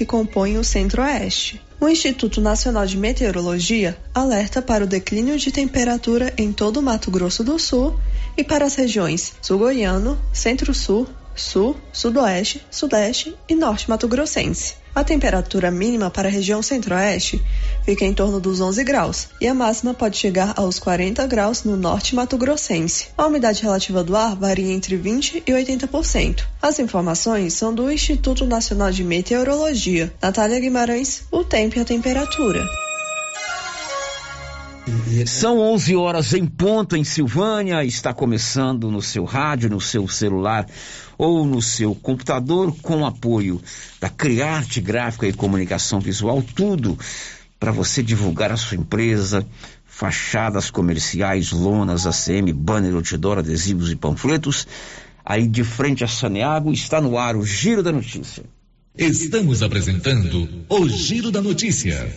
que compõem o Centro-Oeste. O Instituto Nacional de Meteorologia alerta para o declínio de temperatura em todo o Mato Grosso do Sul e para as regiões sul-goiano, centro-sul, sul, sudoeste, sudeste e norte mato-grossense. A temperatura mínima para a região centro-oeste fica em torno dos 11 graus e a máxima pode chegar aos 40 graus no norte mato-grossense. A umidade relativa do ar varia entre 20 e 80%. As informações são do Instituto Nacional de Meteorologia. Natália Guimarães, o tempo e a temperatura. São 11 horas em ponto em Silvânia. Está começando no seu rádio, no seu celular ou no seu computador com apoio da Criarte Gráfica e Comunicação Visual, tudo para você divulgar a sua empresa, fachadas comerciais, lonas, ACM, banner, outdoor, adesivos e panfletos. Aí de frente a Saneago está no ar o Giro da Notícia. Estamos apresentando o Giro da Notícia.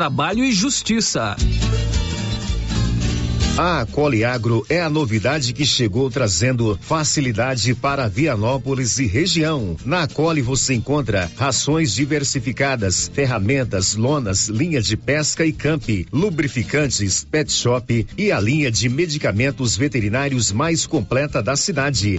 Trabalho e Justiça. A Coliagro é a novidade que chegou trazendo facilidade para Vianópolis e região. Na Coli você encontra rações diversificadas, ferramentas, lonas, linha de pesca e camp, lubrificantes, pet shop e a linha de medicamentos veterinários mais completa da cidade.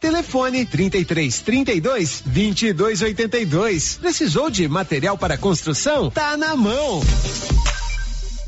Telefone 33 32 22 82. Precisou de material para construção? Tá na mão.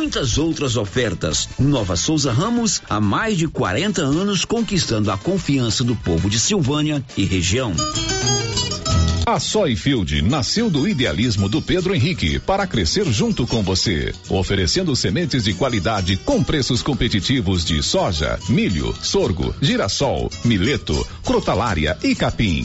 muitas outras ofertas. Nova Souza Ramos, há mais de 40 anos conquistando a confiança do povo de Silvânia e região. A Soyfield nasceu do idealismo do Pedro Henrique para crescer junto com você, oferecendo sementes de qualidade com preços competitivos de soja, milho, sorgo, girassol, mileto, crotalária e capim.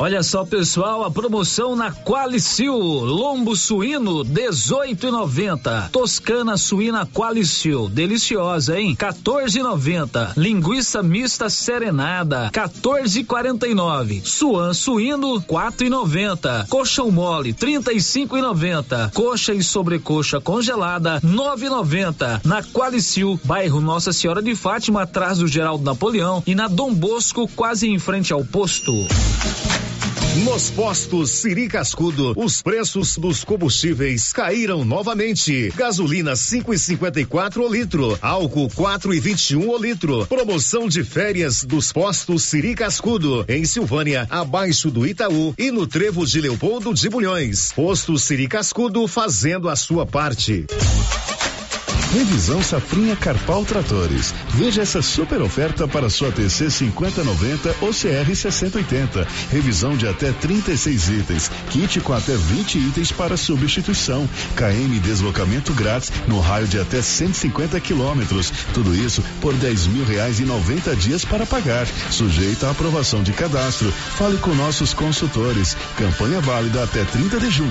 Olha só, pessoal, a promoção na Qualicil, lombo suíno 18,90, toscana suína Qualicil, deliciosa, hein? 14,90, linguiça mista serenada 14,49, suan suíno 4,90, colchão mole 35,90, coxa e sobrecoxa congelada 9,90, na Qualicil, bairro Nossa Senhora de Fátima, atrás do Geraldo Napoleão e na Dom Bosco, quase em frente ao posto. Nos postos Siri Cascudo, os preços dos combustíveis caíram novamente. Gasolina 5,54 o litro, álcool 4,21 o litro. Promoção de férias dos postos Siri Cascudo, em Silvânia, abaixo do Itaú e no Trevo de Leopoldo de Bulhões. Posto Siri Cascudo fazendo a sua parte. Revisão Safrinha Carpal Tratores. Veja essa super oferta para sua TC 5090 ou CR 6080. Revisão de até 36 itens. Kit com até 20 itens para substituição. KM deslocamento grátis no raio de até 150 quilômetros. Tudo isso por 10 mil reais e 90 dias para pagar. Sujeito à aprovação de cadastro. Fale com nossos consultores. Campanha válida até 30 de junho.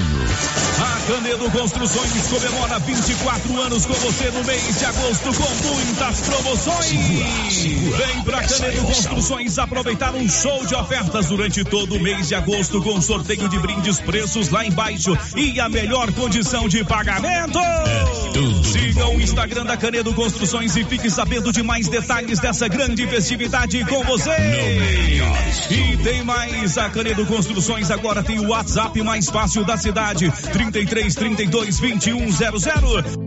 A Canedo Construções comemora 24 anos com você no mês de agosto com muitas promoções. Vem pra Canedo Construções aproveitar um show de ofertas durante todo o mês de agosto com sorteio de brindes, preços lá embaixo e a melhor condição de pagamento. Siga o Instagram da Canedo Construções e fique sabendo de mais detalhes dessa grande festividade com você. E tem mais, a Canedo Construções agora tem o WhatsApp mais fácil da cidade, 33 32 21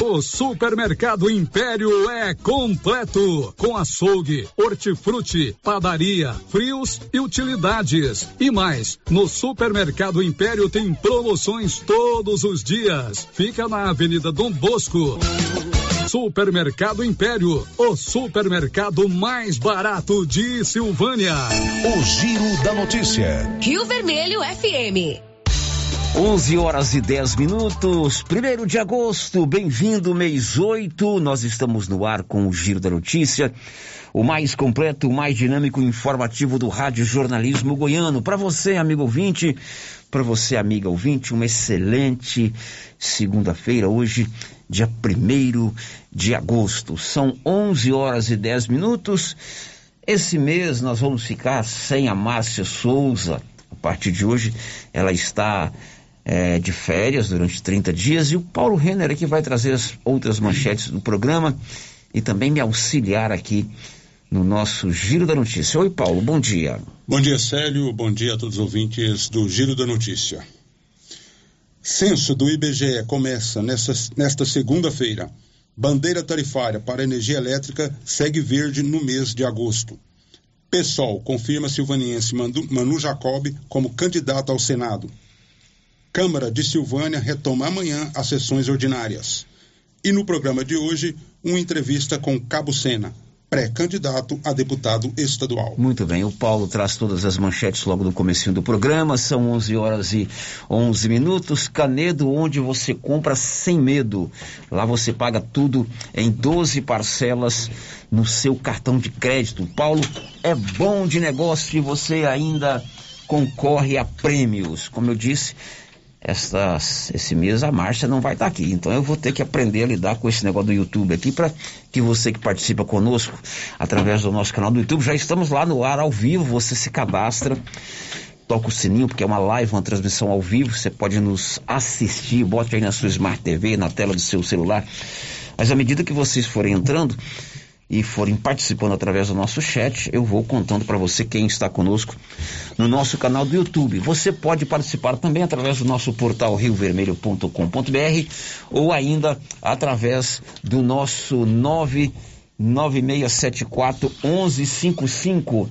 O Supermercado Império é completo, com açougue, hortifruti, padaria, frios e utilidades. E mais, no Supermercado Império tem promoções todos os dias. Fica na Avenida Dom Bosco. Supermercado Império, o supermercado mais barato de Silvânia. O Giro da Notícia. Rio Vermelho FM. 11 horas e 10 minutos, primeiro de agosto, bem-vindo, mês 8. Nós estamos no ar com o Giro da Notícia, o mais completo, o mais dinâmico e informativo do Rádio Jornalismo Goiano. Para você, amigo ouvinte, para você, amiga ouvinte, uma excelente segunda-feira, hoje, dia 1 de agosto. São 11 horas e 10 minutos. Esse mês nós vamos ficar sem a Márcia Souza. A partir de hoje, ela está é, de férias durante 30 dias e o Paulo Renner aqui vai trazer as outras manchetes do programa e também me auxiliar aqui no nosso Giro da Notícia. Oi, Paulo, bom dia. Bom dia, Célio. Bom dia a todos os ouvintes do Giro da Notícia. Censo do IBGE começa nessa, nesta segunda-feira. Bandeira tarifária para energia elétrica segue verde no mês de agosto. PSOL confirma silvaniense Manu Jacob como candidato ao Senado. Câmara de Silvânia retoma amanhã as sessões ordinárias. E no programa de hoje, uma entrevista com Cabo Sena, pré-candidato a deputado estadual. Muito bem, o Paulo traz todas as manchetes logo no começo do programa, são 11 horas e 11 minutos, Canedo, onde você compra sem medo, lá você paga tudo em 12 parcelas no seu cartão de crédito. Paulo, é bom de negócio e você ainda concorre a prêmios, como eu disse, estas, esse mês a Márcia não vai estar aqui. Então eu vou ter que aprender a lidar com esse negócio do YouTube aqui para que você que participa conosco através do nosso canal do YouTube, já estamos lá no ar ao vivo, você se cadastra, toca o sininho, porque é uma live, uma transmissão ao vivo, você pode nos assistir, bote aí na sua Smart TV, na tela do seu celular. Mas à medida que vocês forem entrando, e forem participando através do nosso chat, eu vou contando para você quem está conosco no nosso canal do YouTube. Você pode participar também através do nosso portal riovermelho.com.br ou ainda através do nosso 99674 1155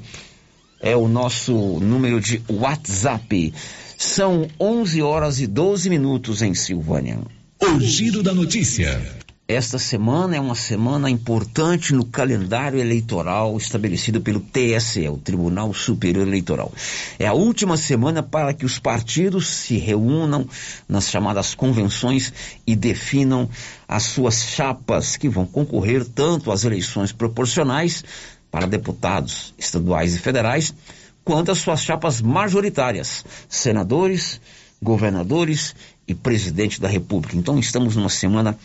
é o nosso número de WhatsApp. São 11 horas e 12 minutos em Silvânia. O giro da notícia. Esta semana é uma semana importante no calendário eleitoral estabelecido pelo TSE, o Tribunal Superior Eleitoral. É a última semana para que os partidos se reúnam nas chamadas convenções e definam as suas chapas que vão concorrer tanto às eleições proporcionais para deputados estaduais e federais, quanto às suas chapas majoritárias, senadores, governadores e presidente da República. Então estamos numa semana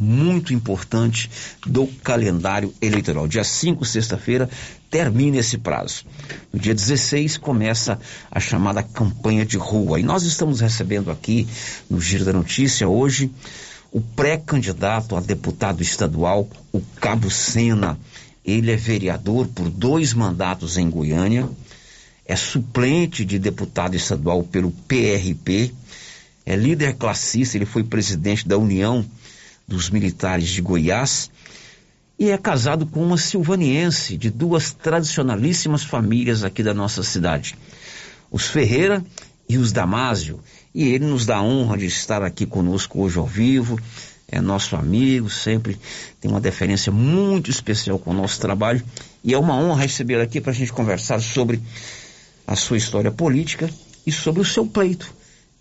muito importante do calendário eleitoral. Dia 5, sexta-feira, termina esse prazo. No dia 16 começa a chamada campanha de rua. E nós estamos recebendo aqui no Giro da Notícia hoje o pré-candidato a deputado estadual, o Cabo Sena. Ele é vereador por dois mandatos em Goiânia, é suplente de deputado estadual pelo PRP, é líder classista, ele foi presidente da União dos militares de Goiás e é casado com uma silvaniense de duas tradicionalíssimas famílias aqui da nossa cidade, os Ferreira e os Damásio. E ele nos dá a honra de estar aqui conosco hoje ao vivo. É nosso amigo, sempre tem uma deferência muito especial com o nosso trabalho. E é uma honra receber aqui para a gente conversar sobre a sua história política e sobre o seu pleito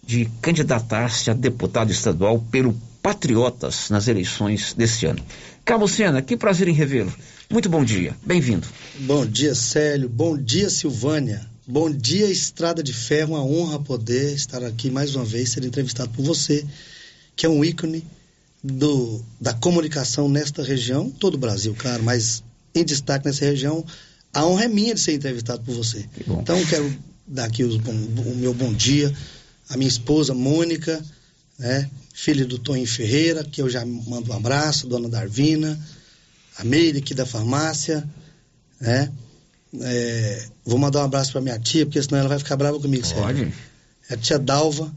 de candidatar-se a deputado estadual pelo Patriotas nas eleições deste ano. Carlos Sena, que prazer em revê-lo. Muito bom dia, bem-vindo. Bom dia, Célio. Bom dia, Silvânia. Bom dia, Estrada de Ferro. Uma honra poder estar aqui mais uma vez, ser entrevistado por você, que é um ícone do, da comunicação nesta região, todo o Brasil, claro, mas em destaque nessa região. A honra é minha de ser entrevistado por você. Então, quero dar aqui os bom, o meu bom dia a minha esposa Mônica, né? Filha do Toninho Ferreira, que eu já mando um abraço, dona Darvina, a Meire aqui da farmácia, né? É, vou mandar um abraço para minha tia, porque senão ela vai ficar brava comigo. Pode. Sério. É a tia Dalva,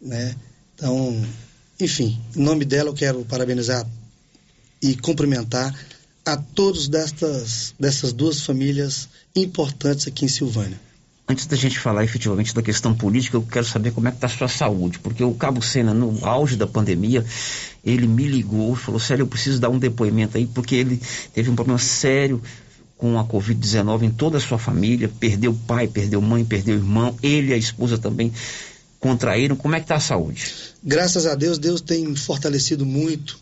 né? Então, enfim, em nome dela eu quero parabenizar e cumprimentar a todos destas, dessas duas famílias importantes aqui em Silvânia. Antes da gente falar efetivamente da questão política, eu quero saber como é que está a sua saúde, porque o Cabo Sena, no auge da pandemia, ele me ligou e falou, sério, eu preciso dar um depoimento aí, porque ele teve um problema sério com a Covid-19 em toda a sua família, perdeu pai, perdeu mãe, perdeu irmão, ele e a esposa também contraíram. Como é que está a saúde? Graças a Deus, Deus tem fortalecido muito,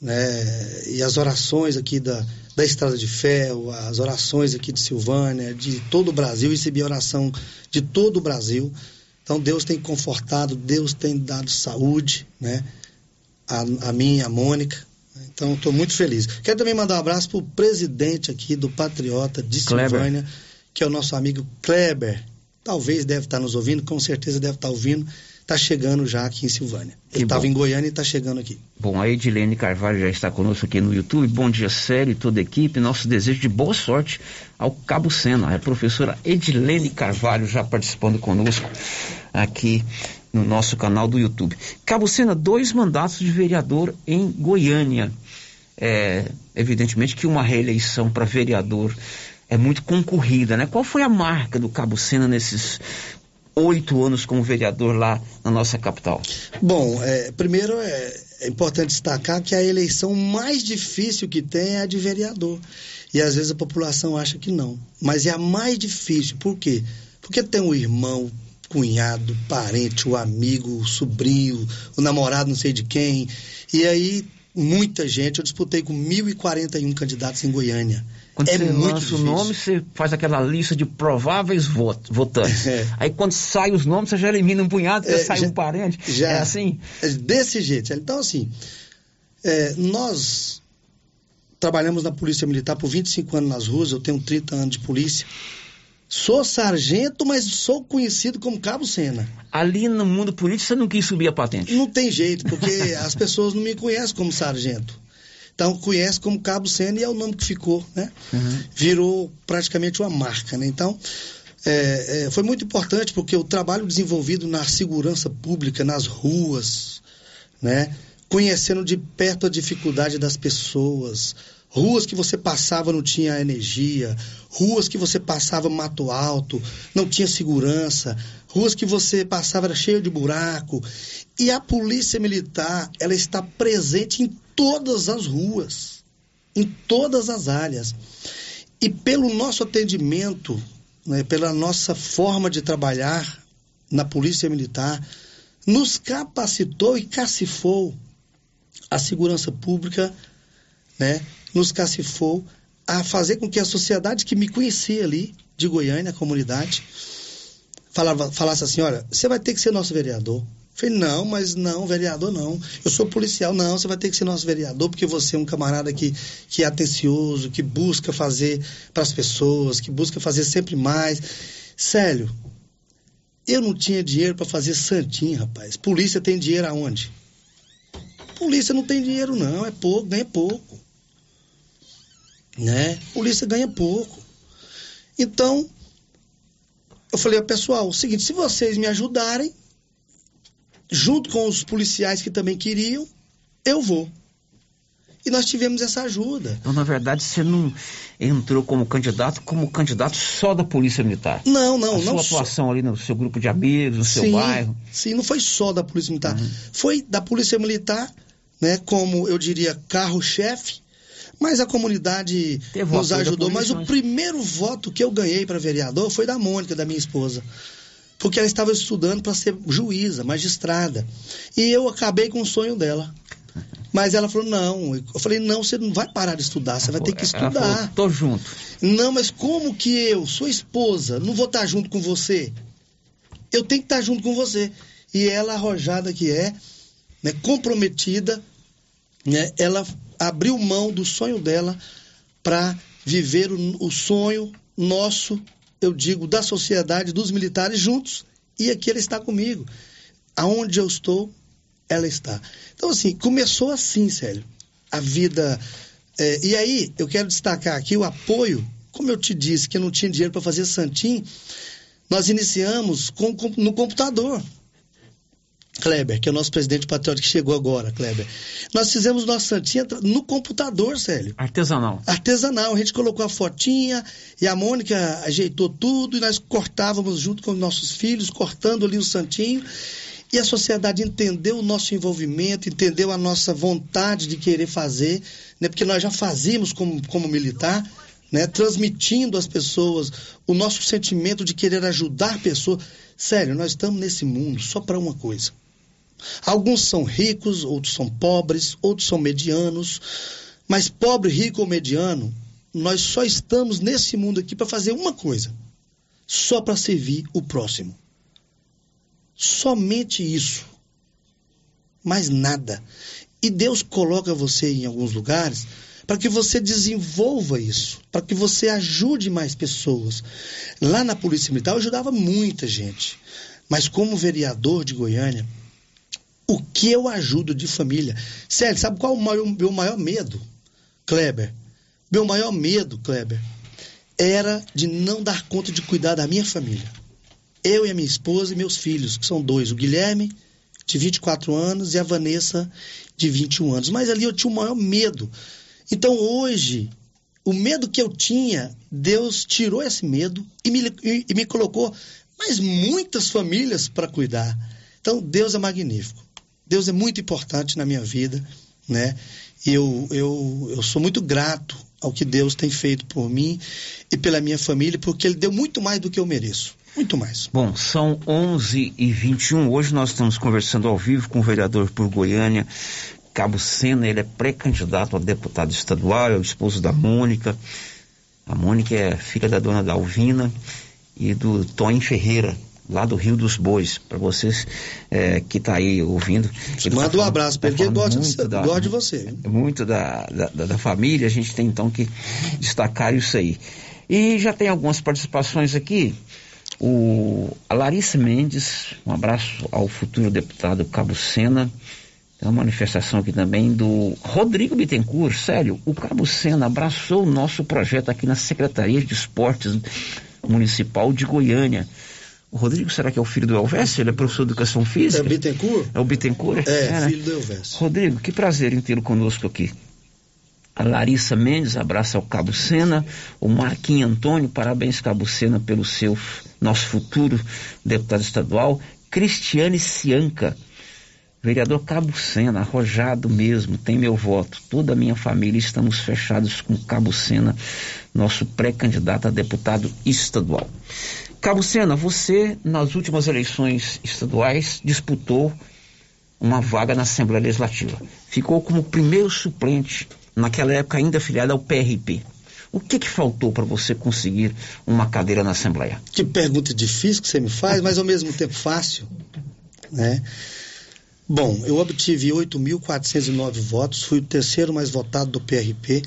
né? E as orações aqui da, da Estrada de Ferro, as orações aqui de Silvânia, de todo o Brasil, recebi oração de todo o Brasil. Então Deus tem confortado, Deus tem dado saúde, né? A, a mim, a Mônica. Então estou muito feliz. Quero também mandar um abraço para o presidente aqui do Patriota de Kleber. Silvânia, que é o nosso amigo Kleber. Talvez deve estar nos ouvindo, com certeza deve estar ouvindo. Está chegando já aqui em Silvânia. Ele estava em Goiânia e está chegando aqui. Bom, a Edilene Carvalho já está conosco aqui no YouTube. Bom dia, sério e toda a equipe. Nosso desejo de boa sorte ao Cabo Sena. A professora Edilene Carvalho já participando conosco aqui no nosso canal do YouTube. Cabo Sena, dois mandatos de vereador em Goiânia. É, evidentemente que uma reeleição para vereador é muito concorrida, né? Qual foi a marca do Cabo Sena nesses oito anos como vereador lá na nossa capital? Bom, é, primeiro é, é importante destacar que a eleição mais difícil que tem é a de vereador. E às vezes a população acha que não. Mas é a mais difícil. Por quê? Porque tem o irmão, cunhado, parente, o amigo, o sobrinho, o namorado não sei de quem. E aí, muita gente. Eu disputei com 1.041 candidatos em Goiânia. Quando é você lança difícil. o nome, você faz aquela lista de prováveis vot- votantes. É. Aí quando sai os nomes, você já elimina um punhado, É, sai já- um parente. Já, É assim? É desse jeito. Então, assim, é, nós trabalhamos na Polícia Militar por 25 anos nas ruas, eu tenho 30 anos de polícia. Sou sargento, mas sou conhecido como Cabo Sena. Ali no mundo político, você não quis subir a patente. Não tem jeito, porque as pessoas não me conhecem como sargento. Então, conhece como Cabo Sena e é o nome que ficou, né? Virou praticamente uma marca, né? Então, é, é, foi muito importante porque o trabalho desenvolvido na segurança pública, nas ruas, né? Conhecendo de perto a dificuldade das pessoas, ruas que você passava não tinha energia, ruas que você passava mato alto, não tinha segurança, ruas que você passava era cheio de buraco. E a polícia militar, ela está presente em todas as ruas, em todas as áreas. E pelo nosso atendimento, né, pela nossa forma de trabalhar na polícia militar, nos capacitou e cacifou a segurança pública, né, nos cacifou a fazer com que a sociedade que me conhecia ali, de Goiânia, a comunidade, falava, falasse assim, olha, você vai ter que ser nosso vereador. Falei, não, mas não, vereador não. Eu sou policial, não, você vai ter que ser nosso vereador, porque você é um camarada que, que é atencioso, que busca fazer para as pessoas, que busca fazer sempre mais. Sério, eu não tinha dinheiro para fazer santinho, rapaz. Polícia tem dinheiro aonde? Polícia não tem dinheiro, não, é pouco, ganha pouco. Né? Polícia ganha pouco. Então, eu falei, pessoal, é o seguinte, se vocês me ajudarem, junto com os policiais que também queriam, eu vou. E nós tivemos essa ajuda. Então, na verdade, você não entrou como candidato, como candidato só da Polícia Militar. Não, não, a não sua só. atuação ali no seu grupo de amigos, no seu sim, bairro. Sim, não foi só da Polícia Militar. Foi da Polícia Militar, né, como eu diria, carro-chefe, mas a comunidade Teve o nos ajudou. Mas polícia, o mas- primeiro voto que eu ganhei para vereador foi da Mônica, da minha esposa. Porque ela estava estudando para ser juíza, magistrada. E eu acabei com o sonho dela. Mas ela falou: não. Eu falei: não, você não vai parar de estudar, você vai ter que Ela estudar. falou, tô junto. Não, mas como que eu, sua esposa, não vou estar junto com você? Eu tenho que estar junto com você. E ela, arrojada que é, né, comprometida, né, ela abriu mão do sonho dela para viver o, o sonho nosso, eu digo, da sociedade, dos militares juntos E aqui ela está comigo. Aonde eu estou, ela está. Então, assim, começou assim, Célio. A vida. É, e aí, eu quero destacar aqui o apoio. Como eu te disse que eu não tinha dinheiro para fazer Santim, nós iniciamos com, com, no computador. Kleber, que é o nosso presidente patriótico que chegou agora, Kleber. Nós fizemos nossa santinha no computador, Célio. Artesanal. Artesanal. A gente colocou a fotinha e a Mônica ajeitou tudo e nós cortávamos junto com os nossos filhos, cortando ali o santinho. E a sociedade entendeu o nosso envolvimento, entendeu a nossa vontade de querer fazer, né? porque nós já fazíamos como, como militar, né? transmitindo às pessoas o nosso sentimento de querer ajudar pessoas. Sério, nós estamos nesse mundo só para uma coisa Alguns são ricos, outros são pobres, outros são medianos. Mas pobre, rico ou mediano, nós só estamos nesse mundo aqui para fazer uma coisa: só para servir o próximo. Somente isso. Mais nada. E Deus coloca você em alguns lugares para que você desenvolva isso, para que você ajude mais pessoas. Lá na Polícia Militar eu ajudava muita gente. Mas como vereador de Goiânia, o que eu ajudo de família. Sério, sabe qual é o maior, meu maior medo, Kleber? Meu maior medo, Kleber, era de não dar conta de cuidar da minha família. Eu e a minha esposa e meus filhos, que são dois, o Guilherme, de 24 anos, e a Vanessa, de 21 anos. Mas ali eu tinha o maior medo. Então hoje, o medo que eu tinha, Deus tirou esse medo e me, e, e me colocou mais muitas famílias para cuidar. Então Deus é magnífico. Deus é muito importante na minha vida, né? Eu, eu, eu sou muito grato ao que Deus tem feito por mim e pela minha família, porque Ele deu muito mais do que eu mereço. Muito mais. Bom, são 11 e 21 Hoje nós estamos conversando ao vivo com o vereador por Goiânia, Cabo Sena. Ele é pré-candidato a deputado estadual, é o esposo da Mônica. A Mônica é filha da dona Dalvina e do Tony Ferreira, lá do Rio dos Bois, para vocês é, que tá aí ouvindo. Manda tá um abraço para ele, que ele gosta de, da, gosta de você. Muito da, da, da, família, a gente tem então que destacar isso aí. E já tem algumas participações aqui. O, a Larissa Mendes, um abraço ao futuro deputado Cabo Sena. Tem uma manifestação aqui também do Rodrigo Bittencourt. Sério, o Cabo Sena abraçou o nosso projeto aqui na Secretaria de Esportes Municipal de Goiânia. O Rodrigo, será que é o filho do Elvésio? Ele é professor de educação física? É o Bittencourt? É o Bittencourt? É, é né? filho do Elvésio. Rodrigo, que prazer em tê-lo conosco aqui. A Larissa Mendes, abraça ao Cabo Sena. O Marquinhos Antônio, parabéns, Cabo Sena, pelo seu, nosso futuro deputado estadual. Cristiane Cianca, vereador Cabo Sena, arrojado mesmo, tem meu voto. Toda a minha família estamos fechados com Cabo Sena, nosso pré-candidato a deputado estadual. Cabo Sena, você nas últimas eleições estaduais disputou uma vaga na Assembleia Legislativa. Ficou como primeiro suplente, naquela época ainda afiliado ao PRP. O que, que faltou para você conseguir uma cadeira na Assembleia? Que pergunta difícil que você me faz, mas ao mesmo tempo fácil. Né? Bom, eu obtive 8.409 votos, fui o terceiro mais votado do PRP,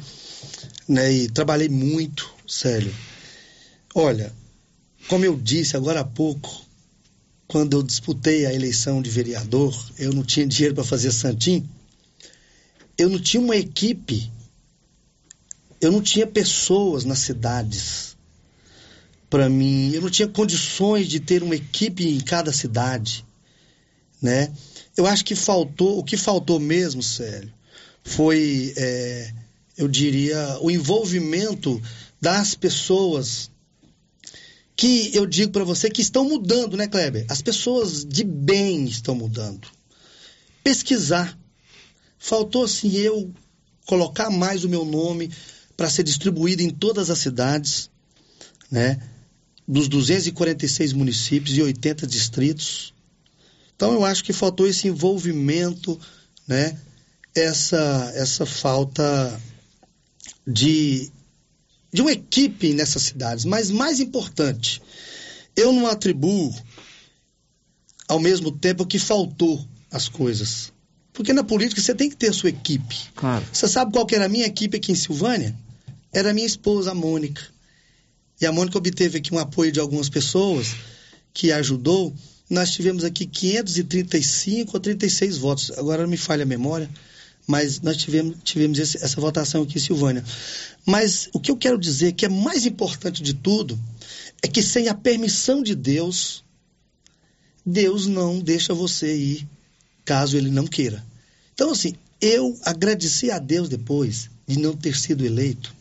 né, e trabalhei muito, sério. Olha, como eu disse agora há pouco, quando eu disputei a eleição de vereador, eu não tinha dinheiro para fazer santim. Eu não tinha uma equipe, eu não tinha pessoas nas cidades para mim, eu não tinha condições de ter uma equipe em cada cidade, né? Eu acho que faltou, o que faltou mesmo, sério, foi, é, eu diria, o envolvimento das pessoas que eu digo para você que estão mudando, né, Kleber? As pessoas de bem estão mudando. Pesquisar. Faltou, assim, eu colocar mais o meu nome para ser distribuído em todas as cidades, né? Dos 246 municípios e 80 distritos. Então, eu acho que faltou esse envolvimento, né? Essa, essa falta de de uma equipe nessas cidades, mas mais importante, eu não atribuo ao mesmo tempo que faltou as coisas. Porque na política você tem que ter a sua equipe. Claro. Você sabe qual que era a minha equipe aqui em Silvânia? Era a minha esposa, a Mônica. E a Mônica obteve aqui um apoio de algumas pessoas que ajudou. nós tivemos aqui 535 ou 36 votos. Agora não me falha a memória, mas nós tivemos, tivemos esse, essa votação aqui em Silvânia. Mas o que eu quero dizer que é mais importante de tudo é que sem a permissão de Deus, Deus não deixa você ir caso ele não queira. Então, assim, eu agradeci a Deus depois de não ter sido eleito,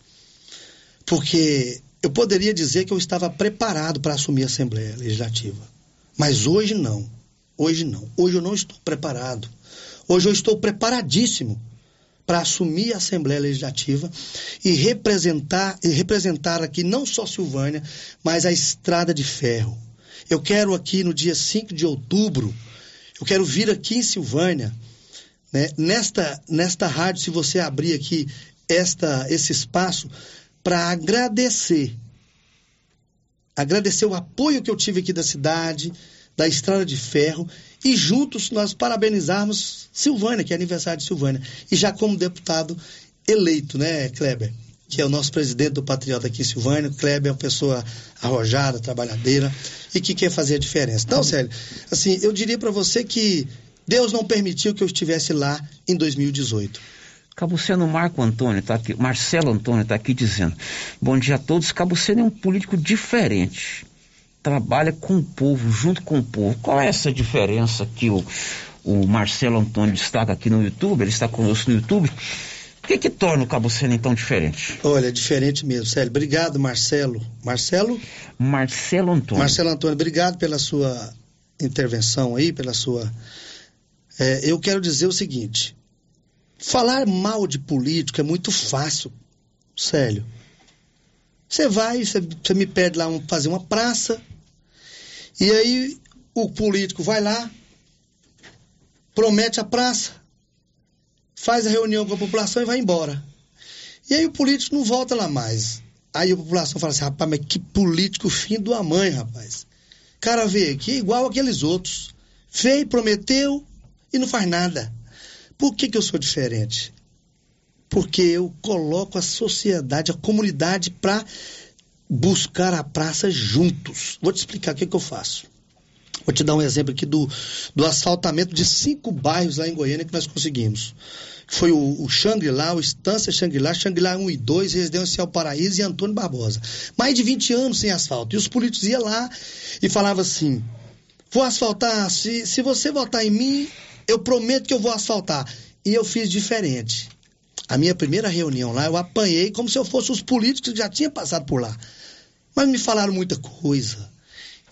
porque eu poderia dizer que eu estava preparado para assumir a Assembleia Legislativa. Mas hoje não. Hoje não. Hoje eu não estou preparado. Hoje eu estou preparadíssimo para assumir a Assembleia Legislativa e representar, e representar aqui não só Silvânia, mas a Estrada de Ferro. Eu quero aqui no dia 5 de outubro, eu quero vir aqui em Silvânia, né, nesta, nesta rádio, se você abrir aqui esta, esse espaço, para agradecer. Agradecer o apoio que eu tive aqui da cidade, da Estrada de Ferro, e juntos nós parabenizarmos Silvânia, que é aniversário de Silvânia. E já como deputado eleito, né, Kleber? Que é o nosso presidente do Patriota aqui em Silvânia. Kleber é uma pessoa arrojada, trabalhadeira e que quer fazer a diferença. Então, Célio, assim, eu diria para você que Deus não permitiu que eu estivesse lá em 2018. Cabuceno Marco Antônio está aqui, Marcelo Antônio está aqui dizendo: Bom dia a todos. Cabuceno é um político diferente. Trabalha com o povo, junto com o povo. Qual é essa diferença que o, o Marcelo Antônio destaca aqui no YouTube? Ele está conosco no YouTube. O que, que torna o Cabuceno então diferente? Olha, diferente mesmo, Célio. Obrigado, Marcelo. Marcelo? Marcelo Antônio. Marcelo Antônio, obrigado pela sua intervenção aí, pela sua. É, eu quero dizer o seguinte: Falar mal de político é muito fácil, sério. Você vai, você, você me pede lá um, fazer uma praça, e aí o político vai lá, promete a praça, faz a reunião com a população e vai embora. E aí o político não volta lá mais. Aí a população fala assim, rapaz, mas que político fim do mãe, rapaz. Cara veio aqui igual aqueles outros. Veio, prometeu e não faz nada. Por que, que eu sou diferente? Porque eu coloco a sociedade, a comunidade para buscar a praça juntos. Vou te explicar o que, que eu faço. Vou te dar um exemplo aqui do, do asfaltamento de cinco bairros lá em Goiânia que nós conseguimos. Foi o, o Xangri-Lá, o Estância Xangri-Lá, Xangri-Lá 1 e 2, Residencial Paraíso e Antônio Barbosa. Mais de 20 anos sem asfalto. E os políticos iam lá e falavam assim: vou asfaltar, se, se você votar em mim, eu prometo que eu vou asfaltar. E eu fiz diferente. A minha primeira reunião lá, eu apanhei como se eu fosse os políticos que já tinham passado por lá. Mas me falaram muita coisa.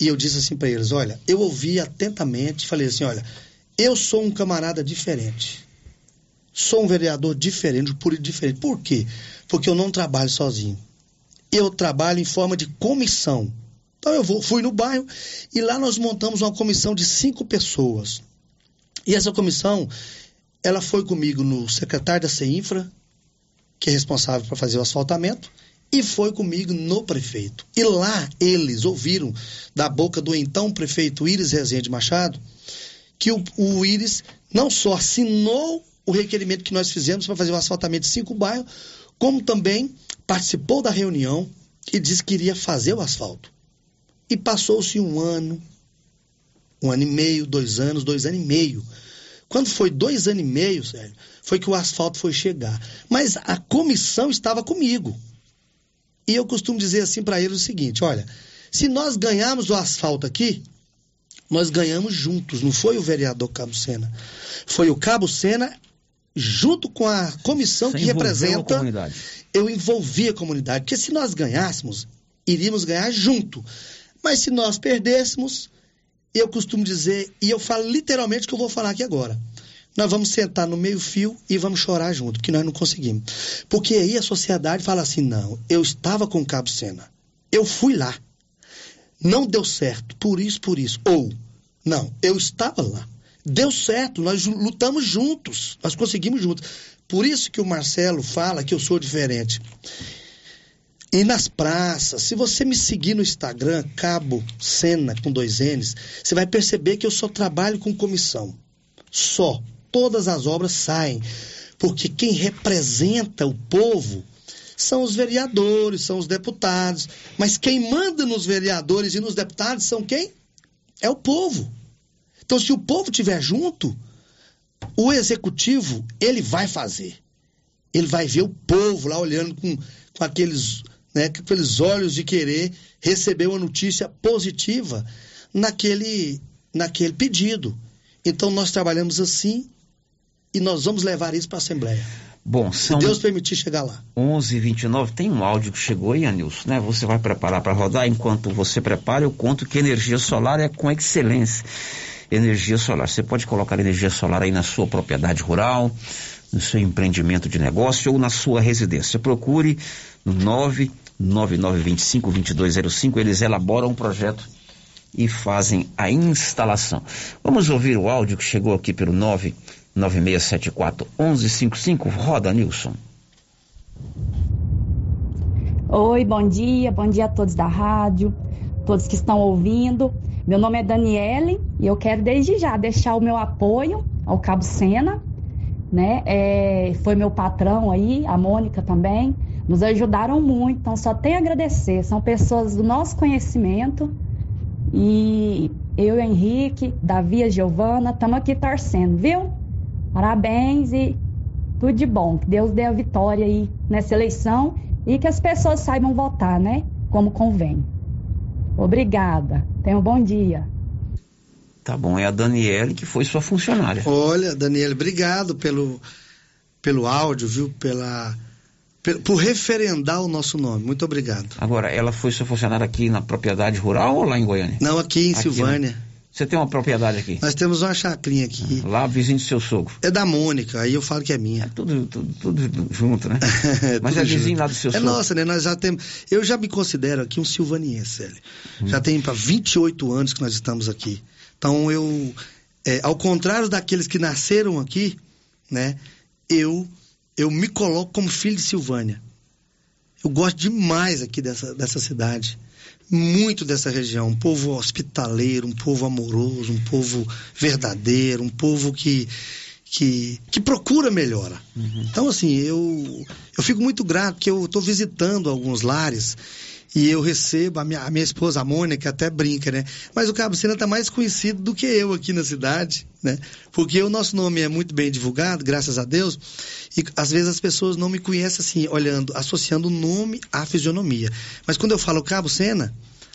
E eu disse assim para eles: olha, eu ouvi atentamente, falei assim: olha, eu sou um camarada diferente. Sou um vereador diferente, um político diferente. Por quê? Porque eu não trabalho sozinho. Eu trabalho em forma de comissão. Então eu vou, fui no bairro e lá nós montamos uma comissão de cinco pessoas. E essa comissão, ela foi comigo no secretário da CEINFRA, que é responsável para fazer o asfaltamento, e foi comigo no prefeito. E lá eles ouviram da boca do então prefeito Íris Rezende Machado que o, o Íris não só assinou o requerimento que nós fizemos para fazer o asfaltamento de cinco bairros, como também participou da reunião e disse que iria fazer o asfalto. E passou-se um ano, um ano e meio, dois anos, dois anos e meio. Quando foi dois anos e meio, sério, foi que o asfalto foi chegar. Mas a comissão estava comigo. E eu costumo dizer assim para eles o seguinte: olha, se nós ganharmos o asfalto aqui, nós ganhamos juntos, não foi o vereador Cabo Sena. Foi o Cabo Sena junto com a comissão Você que representa. A comunidade. Eu envolvi a comunidade, porque se nós ganhássemos, iríamos ganhar junto. Mas se nós perdêssemos, eu costumo dizer, e eu falo literalmente o que eu vou falar aqui agora. Nós vamos sentar no meio-fio e vamos chorar junto, porque nós não conseguimos. Porque aí a sociedade fala assim: não, eu estava com o Cabo Sena, eu fui lá, não deu certo, por isso, por isso. Ou, não, eu estava lá, deu certo, nós lutamos juntos, nós conseguimos juntos. Por isso que o Marcelo fala que eu sou diferente. E nas praças, se você me seguir no Instagram, Cabo Sena com dois N's, você vai perceber que eu só trabalho com comissão. Só. Todas as obras saem. Porque quem representa o povo são os vereadores, são os deputados. Mas quem manda nos vereadores e nos deputados são quem? É o povo. Então, se o povo estiver junto, o executivo, ele vai fazer. Ele vai ver o povo lá olhando com, com aqueles, né, com aqueles olhos de querer receber uma notícia positiva naquele, naquele pedido. Então, nós trabalhamos assim e nós vamos levar isso para a Assembleia. Bom, são. Se Deus permitir chegar lá. 11:29 tem um áudio que chegou aí, Anilson, né? Você vai preparar para rodar. Enquanto você prepara, eu conto que energia solar é com excelência. Energia solar. Você pode colocar energia solar aí na sua propriedade rural, no seu empreendimento de negócio ou na sua residência. Procure no 99925-2205. Eles elaboram um projeto e fazem a instalação. Vamos ouvir o áudio que chegou aqui pelo 9 9674 1155. Roda, Nilson. Oi, bom dia, bom dia a todos da rádio, todos que estão ouvindo. Meu nome é Daniele e eu quero desde já deixar o meu apoio ao Cabo Sena, né? É, foi meu patrão aí, a Mônica também, nos ajudaram muito, então só tenho a agradecer. São pessoas do nosso conhecimento e eu, Henrique, Davi e Giovana, estamos aqui torcendo, viu? Parabéns e tudo de bom. Que Deus dê a vitória aí nessa eleição e que as pessoas saibam votar, né? Como convém. Obrigada. Tenha um bom dia. Tá bom, é a Daniele que foi sua funcionária. Olha, Daniele, obrigado pelo, pelo áudio, viu? Pela, por, referendar o nosso nome. Muito obrigado. Agora, ela foi sua funcionária aqui na propriedade rural ou lá em Goiânia? Não, aqui em aqui, Silvânia. Né? Você tem uma propriedade aqui? Nós temos uma chacrinha aqui. Ah, lá, vizinho do seu sogro. É da Mônica, aí eu falo que é minha. É tudo, tudo, tudo junto, né? é, Mas é vizinho junto. lá do seu é sogro. É nossa, né? Nós já temos. Eu já me considero aqui um silvaniense, Hélio. Hum. Já tem para 28 anos que nós estamos aqui. Então eu. É, ao contrário daqueles que nasceram aqui, né? Eu, eu me coloco como filho de Silvânia. Eu gosto demais aqui dessa, dessa cidade muito dessa região, um povo hospitaleiro, um povo amoroso, um povo verdadeiro, um povo que que, que procura melhora. Uhum. Então, assim, eu, eu fico muito grato que eu estou visitando alguns lares e eu recebo, a minha, a minha esposa, a Mônica, até brinca, né? Mas o Cabo Sena está mais conhecido do que eu aqui na cidade, né? Porque o nosso nome é muito bem divulgado, graças a Deus, e às vezes as pessoas não me conhecem assim, olhando, associando o nome à fisionomia. Mas quando eu falo Cabo Sena,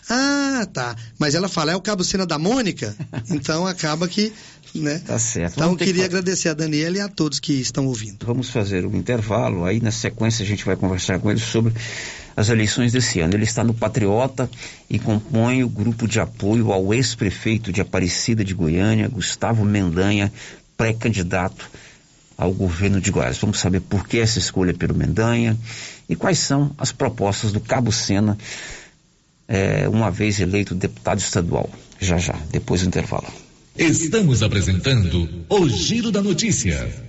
ah, tá. Mas ela fala, é o Cabo Sena da Mônica? então acaba que, né? Tá certo. Então Vamos queria que... agradecer a Daniela e a todos que estão ouvindo. Vamos fazer um intervalo, aí na sequência a gente vai conversar com ele sobre as eleições desse ano. Ele está no Patriota e compõe o grupo de apoio ao ex-prefeito de Aparecida de Goiânia, Gustavo Mendanha, pré-candidato ao governo de Goiás. Vamos saber por que essa escolha pelo Mendanha e quais são as propostas do Cabo Sena é, uma vez eleito deputado estadual. Já já, depois do intervalo. Estamos apresentando o Giro da Notícia.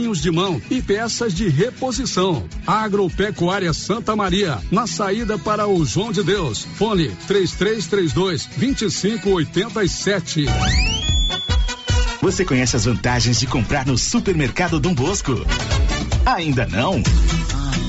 de mão e peças de reposição. Agropecuária Santa Maria, na saída para o João de Deus. Fone 3332 2587. Você conhece as vantagens de comprar no supermercado Dom Bosco? Ainda não?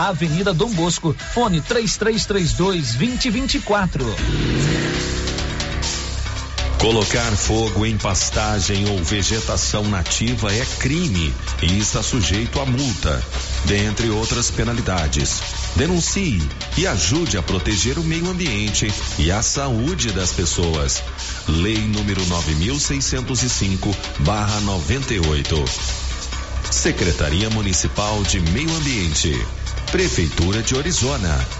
Avenida Dom Bosco, fone 3332 2024. Colocar fogo em pastagem ou vegetação nativa é crime e está sujeito a multa, dentre outras penalidades. Denuncie e ajude a proteger o meio ambiente e a saúde das pessoas. Lei número 9605/98. Secretaria Municipal de Meio Ambiente. Prefeitura de Orizona.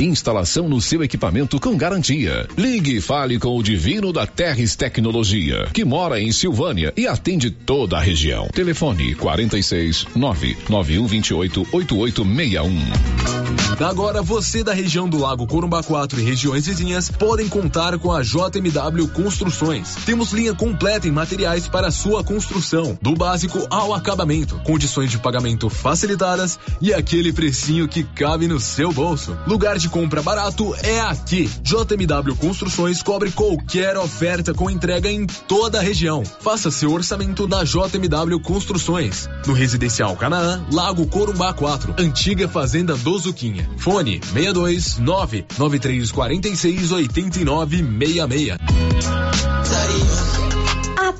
Instalação no seu equipamento com garantia. Ligue e fale com o Divino da Terres Tecnologia, que mora em Silvânia e atende toda a região. Telefone 46 99128 8861. Agora você da região do Lago Corumbá 4 e regiões vizinhas podem contar com a JMW Construções. Temos linha completa em materiais para sua construção, do básico ao acabamento, condições de pagamento facilitadas e aquele precinho que cabe no seu bolso. Lugar de compra barato é aqui. JMW Construções cobre qualquer oferta com entrega em toda a região. Faça seu orçamento na JMW Construções. No Residencial Canaã, Lago Corumbá 4, Antiga Fazenda do Zuquinha. Fone 62 99346 8966.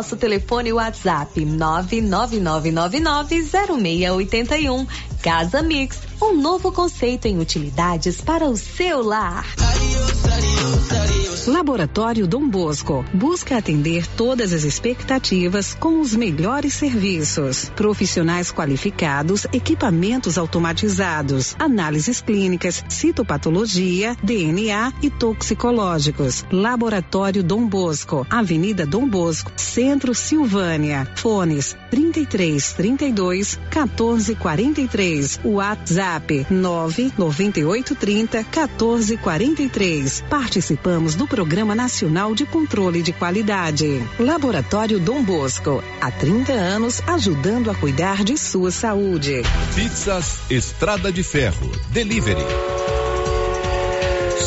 Nosso telefone WhatsApp 999990681. Casa Mix, um novo conceito em utilidades para o seu lar. Laboratório Dom Bosco busca atender todas as expectativas com os melhores serviços. Profissionais qualificados, equipamentos automatizados, análises clínicas, citopatologia, DNA e toxicológicos. Laboratório Dom Bosco, Avenida Dom Bosco, Centro Silvânia. Fones 33 32 14 43. WhatsApp 998 30 14 43. Participamos do Programa Nacional de Controle de Qualidade. Laboratório Dom Bosco, há 30 anos ajudando a cuidar de sua saúde. Pizzas Estrada de Ferro. Delivery.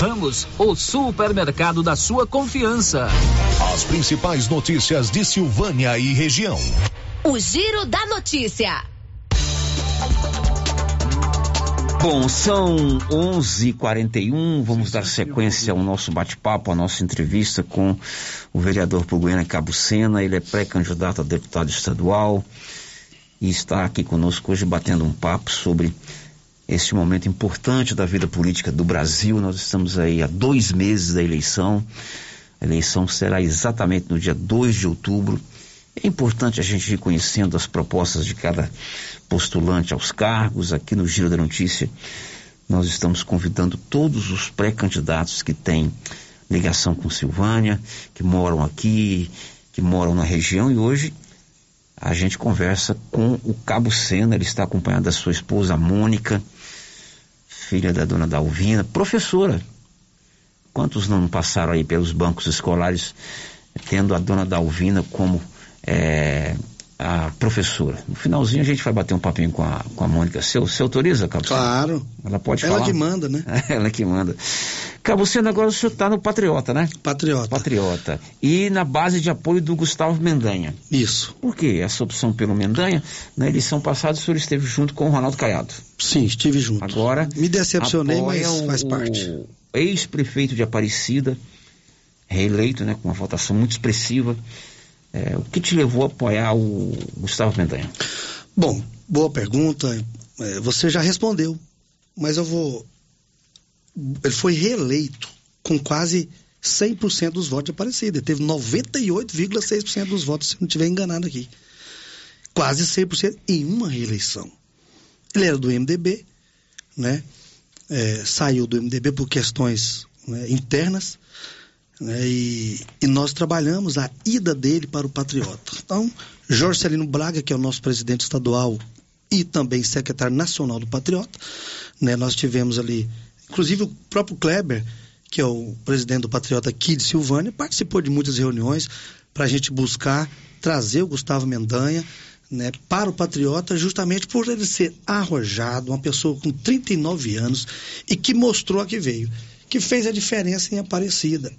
Ramos, o supermercado da sua confiança. As principais notícias de Silvânia e região. O Giro da Notícia. Bom, são 11:41. Vamos dar sequência ao nosso bate-papo, à nossa entrevista com o vereador por Goiânia Cabo Sena. Ele é pré-candidato a deputado estadual e está aqui conosco hoje batendo um papo sobre este momento importante da vida política do Brasil. Nós estamos aí há dois meses da eleição. A eleição será exatamente no dia 2 de outubro. É importante a gente ir conhecendo as propostas de cada postulante aos cargos. Aqui no Giro da Notícia, nós estamos convidando todos os pré-candidatos que têm ligação com Silvânia, que moram aqui, que moram na região. E hoje a gente conversa com o Cabo Sena. Ele está acompanhado da sua esposa Mônica, filha da dona Dalvina, professora. Quantos não passaram aí pelos bancos escolares tendo a dona Dalvina como é, a professora. No finalzinho a gente vai bater um papinho com a, com a Mônica. Você, você autoriza, Cabo Claro. Ela pode Ela falar? que manda, né? Ela que manda. Cabo Sena, agora o senhor está no Patriota, né? Patriota. Patriota. E na base de apoio do Gustavo Mendanha. Isso. Por que essa opção pelo Mendanha? Na eleição passada o senhor esteve junto com o Ronaldo Caiado. Sim, estive junto. Agora. Me decepcionei, mas o- faz parte. O ex-prefeito de Aparecida, reeleito, né? Com uma votação muito expressiva. É, o que te levou a apoiar o Gustavo Mendanha? Bom, boa pergunta. É, você já respondeu, mas eu vou. Ele foi reeleito com quase 100% dos votos de Aparecida. Ele teve 98,6% dos votos, se não estiver enganado aqui. Quase 100% em uma reeleição. Ele era do MDB, né? É, saiu do MDB por questões né, internas. Né, e, e nós trabalhamos a ida dele para o Patriota. Então, Jorge Celino Braga, que é o nosso presidente estadual e também secretário nacional do Patriota, né, nós tivemos ali, inclusive o próprio Kleber, que é o presidente do Patriota aqui de Silvânia, participou de muitas reuniões para a gente buscar trazer o Gustavo Mendanha né, para o Patriota, justamente por ele ser arrojado, uma pessoa com 39 anos e que mostrou a que veio, que fez a diferença em Aparecida.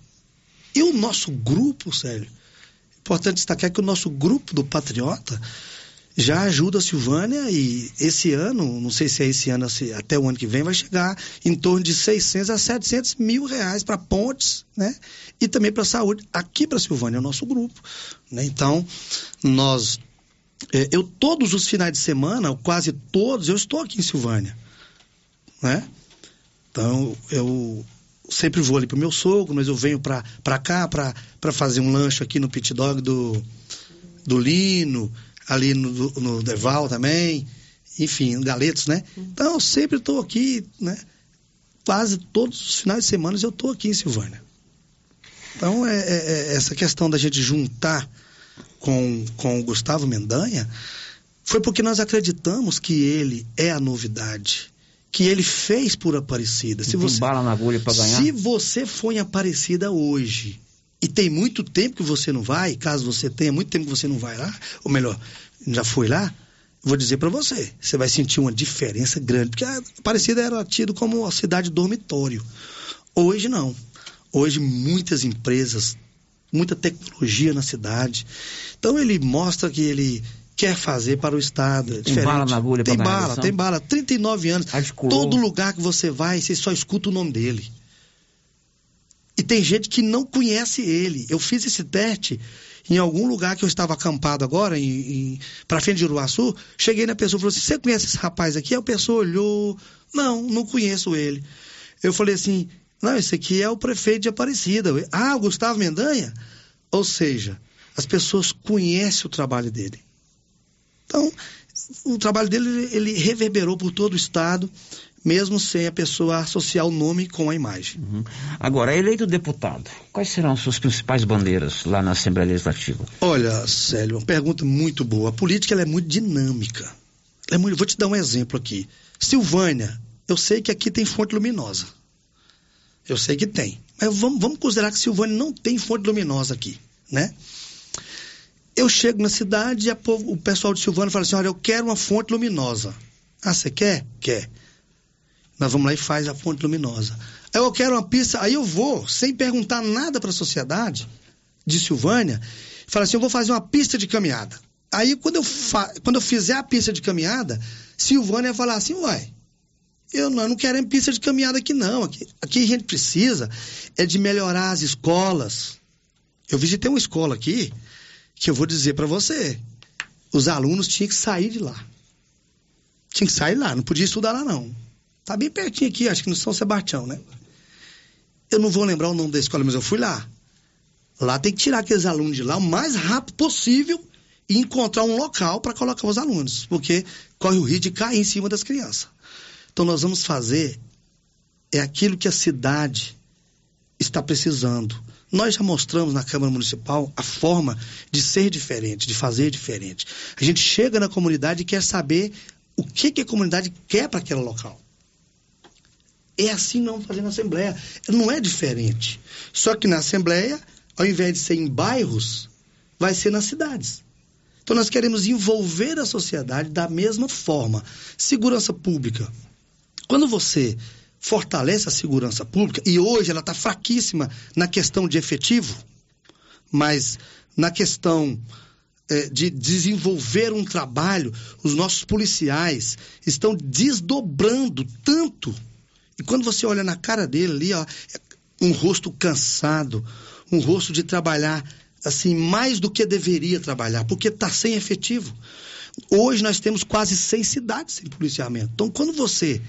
E o nosso grupo, Sérgio, importante destacar que o nosso grupo do Patriota, já ajuda a Silvânia e esse ano, não sei se é esse ano, se até o ano que vem, vai chegar em torno de 600 a 700 mil reais para pontes, né? E também para saúde, aqui para Silvânia, é o nosso grupo. Né? Então, nós. é, eu, todos os finais de semana, quase todos, eu estou aqui em Silvânia. Né? Então, eu sempre vou ali pro meu sogro, mas eu venho pra, pra cá pra, pra fazer um lanche aqui no pit dog do, do Lino, ali no, no Deval também, enfim, Galetos, né? Então, eu sempre estou aqui, né? Quase todos os finais de semana eu estou aqui em Silvânia. Então, é, é- é essa questão da gente juntar com, com o Gustavo Mendanha foi porque nós acreditamos que ele é a novidade, que ele fez por Aparecida. Se você, bala na agulha pra ganhar? se você for em Aparecida hoje e tem muito tempo que você não vai, caso você tenha muito tempo que você não vai lá, ou melhor, já foi lá, vou dizer para você, você vai sentir uma diferença grande, porque a Aparecida era tido como uma cidade dormitório. Hoje não. Hoje muitas empresas, muita tecnologia na cidade. Então ele mostra que ele quer fazer para o estado. É Tem bala na agulha Tem bala, tem bala. 39 anos. Todo lugar que você vai, você só escuta o nome dele. E tem gente que não conhece ele. Eu fiz esse teste em algum lugar que eu estava acampado agora, em, em, para frente de Uruaçu. Cheguei na pessoa e falei assim: Você conhece esse rapaz aqui? Aí a pessoa olhou: Não, não conheço ele. Eu falei assim: Não, esse aqui é o prefeito de Aparecida. Ah, o Gustavo Mendanha? Ou seja, as pessoas conhecem o trabalho dele. Então, o trabalho dele ele reverberou por todo o estado, mesmo sem a pessoa associar o nome com a imagem. Agora, eleito deputado, quais serão as suas principais bandeiras lá na Assembleia Legislativa? Olha, Célio, uma pergunta muito boa. A política ela é muito dinâmica. É muito... Vou te dar um exemplo aqui. Silvânia, eu sei que aqui tem fonte luminosa. Eu sei que tem. Mas vamos, vamos considerar que Silvânia não tem fonte luminosa aqui, né? Eu chego na cidade e povo- o pessoal de Silvânia fala assim, olha, eu quero uma fonte luminosa. Ah, você quer? Quer. Nós vamos lá e faz a fonte luminosa. Aí eu quero uma pista, aí eu vou, sem perguntar nada para a sociedade de Silvânia, falo assim, eu vou fazer uma pista de caminhada. Aí quando eu, fa... quando eu fizer a pista de caminhada, Silvânia vai falar assim, uai, eu não, não quero pista de caminhada aqui não. Aqui, aqui a gente precisa é de melhorar as escolas. Eu visitei uma escola aqui que eu vou dizer para você, os alunos tinham que sair de lá. Tinha que sair lá, não podia estudar lá não. Tá bem pertinho aqui, acho que no São Sebastião, né? Eu não vou lembrar o nome da escola, mas eu fui lá. Lá tem que tirar aqueles alunos de lá o mais rápido possível e encontrar um local para colocar os alunos, porque corre o risco de cair em cima das crianças. Então nós vamos fazer é aquilo que a cidade está precisando. Nós já mostramos na Câmara Municipal a forma de ser diferente, de fazer diferente. A gente chega na comunidade e quer saber o que, que a comunidade quer para aquele local. É assim não fazer na Assembleia. Não é diferente. Só que na Assembleia, ao invés de ser em bairros, vai ser nas cidades. Então nós queremos envolver a sociedade da mesma forma. Segurança pública. Quando você fortalece a segurança pública, e hoje ela está fraquíssima na questão de efetivo, mas na questão eh, de desenvolver um trabalho, os nossos policiais estão desdobrando tanto. E quando você olha na cara dele ali, ó, é um rosto cansado, um rosto de trabalhar assim mais do que deveria trabalhar, porque está sem efetivo. Hoje nós temos quase 100 cidades sem policiamento. Então, quando você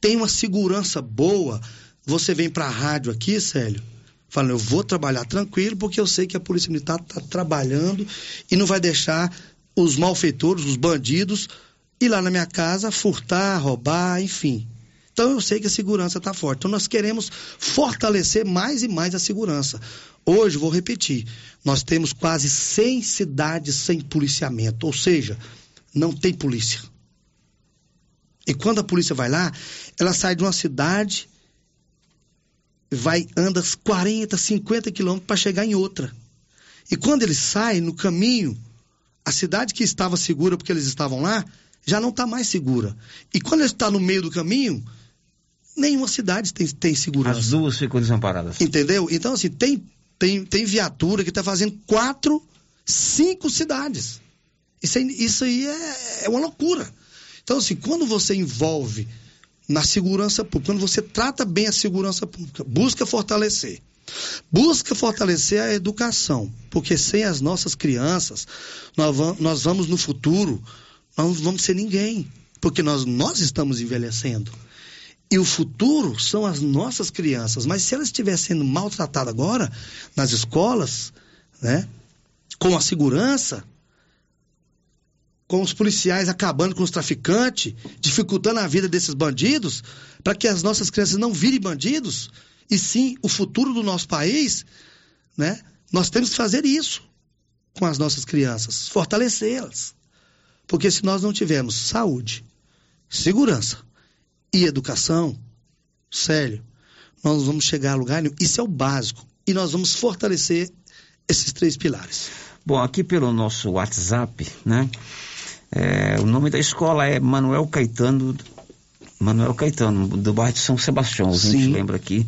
tem uma segurança boa, você vem para a rádio aqui, Célio, falando, eu vou trabalhar tranquilo, porque eu sei que a Polícia Militar está trabalhando e não vai deixar os malfeitores, os bandidos, ir lá na minha casa, furtar, roubar, enfim. Então eu sei que a segurança está forte. Então nós queremos fortalecer mais e mais a segurança. Hoje, vou repetir, nós temos quase 100 cidades sem policiamento, ou seja, não tem polícia. E quando a polícia vai lá, ela sai de uma cidade, vai, anda 40, 50 quilômetros para chegar em outra. E quando eles saem no caminho, a cidade que estava segura porque eles estavam lá, já não está mais segura. E quando ele está no meio do caminho, nenhuma cidade tem, tem segurança. As duas ficam desamparadas. Entendeu? Então, assim, tem, tem, tem viatura que está fazendo quatro, cinco cidades. Isso aí, isso aí é, é uma loucura. Então, assim, quando você envolve na segurança pública, quando você trata bem a segurança pública, busca fortalecer. Busca fortalecer a educação, porque sem as nossas crianças, nós vamos, no futuro, nós não vamos ser ninguém, porque nós, nós estamos envelhecendo. E o futuro são as nossas crianças. Mas se elas estiverem sendo maltratadas agora, nas escolas, né? Com a segurança, com os policiais acabando com os traficantes, dificultando a vida desses bandidos, para que as nossas crianças não virem bandidos, e sim o futuro do nosso país, né? Nós temos que fazer isso com as nossas crianças, fortalecê-las. Porque se nós não tivermos saúde, segurança e educação, sério, nós vamos chegar a lugar nenhum. Isso é o básico. E nós vamos fortalecer esses três pilares. Bom, aqui pelo nosso WhatsApp, né? É, o nome da escola é Manuel Caetano, Manuel Caetano, do bairro de São Sebastião. A gente lembra aqui,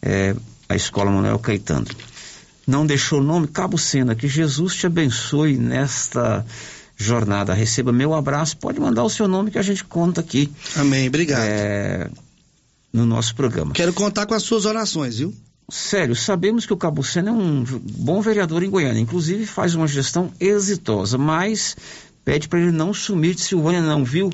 é, a escola Manuel Caetano. Não deixou o nome, Cabo Sena, que Jesus te abençoe nesta jornada. Receba meu abraço, pode mandar o seu nome que a gente conta aqui. Amém, obrigado. É, no nosso programa. Quero contar com as suas orações, viu? Sério, sabemos que o Cabo Sena é um bom vereador em Goiânia, inclusive faz uma gestão exitosa, mas pede para ele não sumir de Silvânia, não, viu?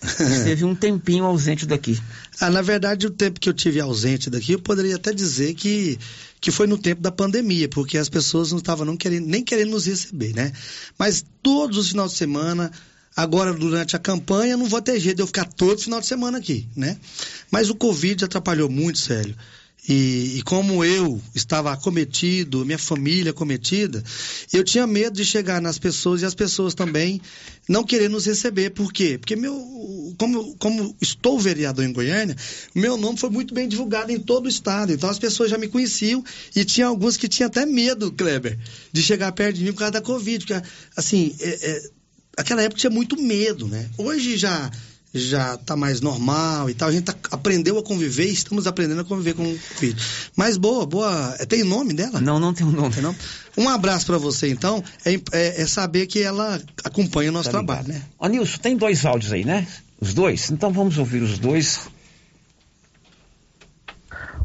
Esteve um tempinho ausente daqui. Ah, na verdade, o tempo que eu tive ausente daqui, eu poderia até dizer que, que foi no tempo da pandemia, porque as pessoas não estavam não querendo, nem querendo nos receber, né? Mas todos os finais de semana, agora durante a campanha, não vou ter jeito de eu ficar todo final de semana aqui, né? Mas o Covid atrapalhou muito, sério. E, e, como eu estava acometido, minha família acometida, eu tinha medo de chegar nas pessoas e as pessoas também não querer nos receber. Por quê? Porque meu, como, como estou vereador em Goiânia, meu nome foi muito bem divulgado em todo o estado. Então as pessoas já me conheciam e tinha alguns que tinham até medo, Kleber, de chegar perto de mim por causa da Covid. Porque, assim, é, é, aquela época tinha muito medo, né? Hoje já já está mais normal e tal. A gente tá, aprendeu a conviver e estamos aprendendo a conviver com o Covid. Mas boa, boa. É, tem nome dela? Não, não tem um nome. Não? Um abraço para você, então. É, é, é, saber que ela acompanha o nosso tá trabalho, né? Ô, Nilson, tem dois áudios aí, né? Os dois? Então vamos ouvir os dois.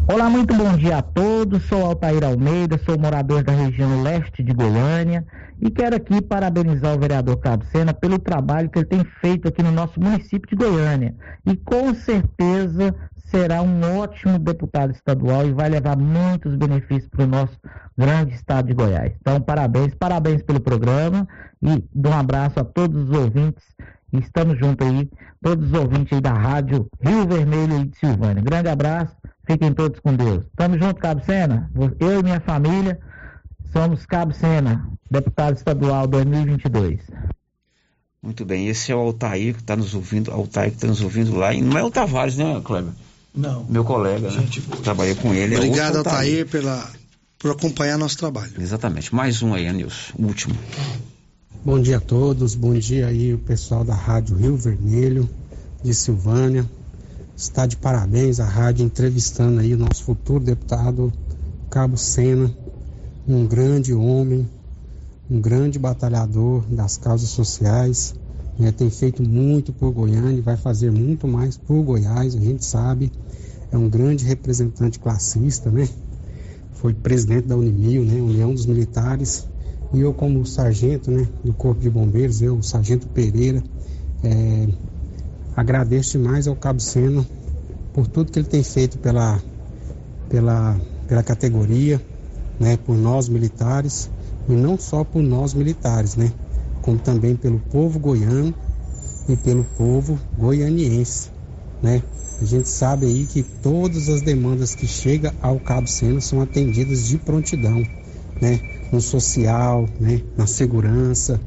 Olá, muito bom dia a todos. Sou Altair Almeida, sou morador da região leste de Goiânia e quero aqui parabenizar o vereador Cabo Sena pelo trabalho que ele tem feito aqui no nosso município de Goiânia. E com certeza será um ótimo deputado estadual e vai levar muitos benefícios para o nosso grande estado de Goiás. Então, parabéns, parabéns pelo programa e dou um abraço a todos os ouvintes. Estamos juntos aí, todos os ouvintes aí da Rádio Rio Vermelho e de Silvânia. Grande abraço Fiquem todos com Deus. Tamo junto, Cabo Sena. Eu e minha família somos Cabo Sena, deputado estadual 2022. Muito bem, esse é o Altair que está nos ouvindo, Altair que está nos ouvindo lá. E não é o Tavares, né, Kleber? Não. Meu colega, Gente, né? Trabalhei com ele. Obrigado, é Altair, Altair, pela, por acompanhar nosso trabalho. Exatamente. Mais um aí, Anilson. O último. Bom dia a todos. Bom dia aí o pessoal da Rádio Rio Vermelho, de Silvânia. Está de parabéns a rádio entrevistando aí o nosso futuro deputado Cabo Sena, um grande homem, um grande batalhador das causas sociais. Né, tem feito muito por Goiânia e vai fazer muito mais por Goiás, a gente sabe. É um grande representante classista, né? Foi presidente da Unimil, né? União dos Militares. E eu, como sargento né, do Corpo de Bombeiros, eu, sargento Pereira, é, Agradeço demais ao Cabo Sena por tudo que ele tem feito pela, pela, pela categoria, né, por nós militares, e não só por nós militares, né, como também pelo povo goiano e pelo povo goianiense, né. A gente sabe aí que todas as demandas que chegam ao Cabo Sena são atendidas de prontidão, né, no social, né, na segurança,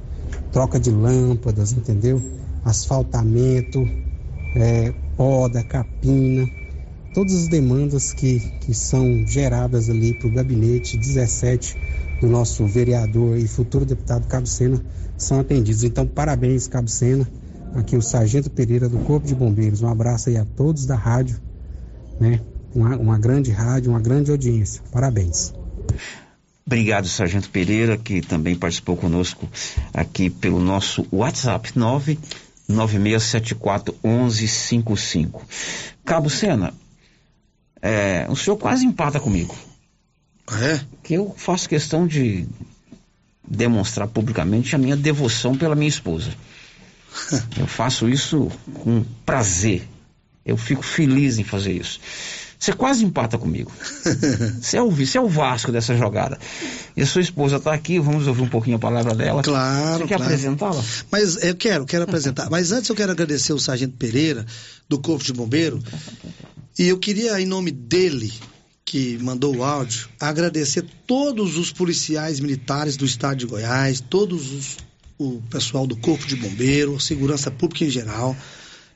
troca de lâmpadas, entendeu? asfaltamento, é, poda, capina, todas as demandas que, que são geradas ali para o gabinete 17 do nosso vereador e futuro deputado Cabo Sena são atendidas. Então, parabéns, Cabo Sena. Aqui o Sargento Pereira do Corpo de Bombeiros. Um abraço aí a todos da rádio, né? Uma, uma grande rádio, uma grande audiência. Parabéns. Obrigado, Sargento Pereira, que também participou conosco aqui pelo nosso WhatsApp 996741155. Cabo Sena, é, o senhor quase empata comigo. É? Que eu faço questão de demonstrar publicamente a minha devoção pela minha esposa. eu faço isso com prazer. Eu fico feliz em fazer isso. Você quase empata comigo. Você é, o, você é o Vasco dessa jogada. E a sua esposa está aqui, vamos ouvir um pouquinho a palavra dela. Claro. Você quer claro. apresentá-la? Mas eu quero, quero apresentar. Mas antes eu quero agradecer o Sargento Pereira, do Corpo de Bombeiro. E eu queria, em nome dele, que mandou o áudio, agradecer todos os policiais militares do estado de Goiás, todos os, o pessoal do Corpo de Bombeiro, segurança pública em geral,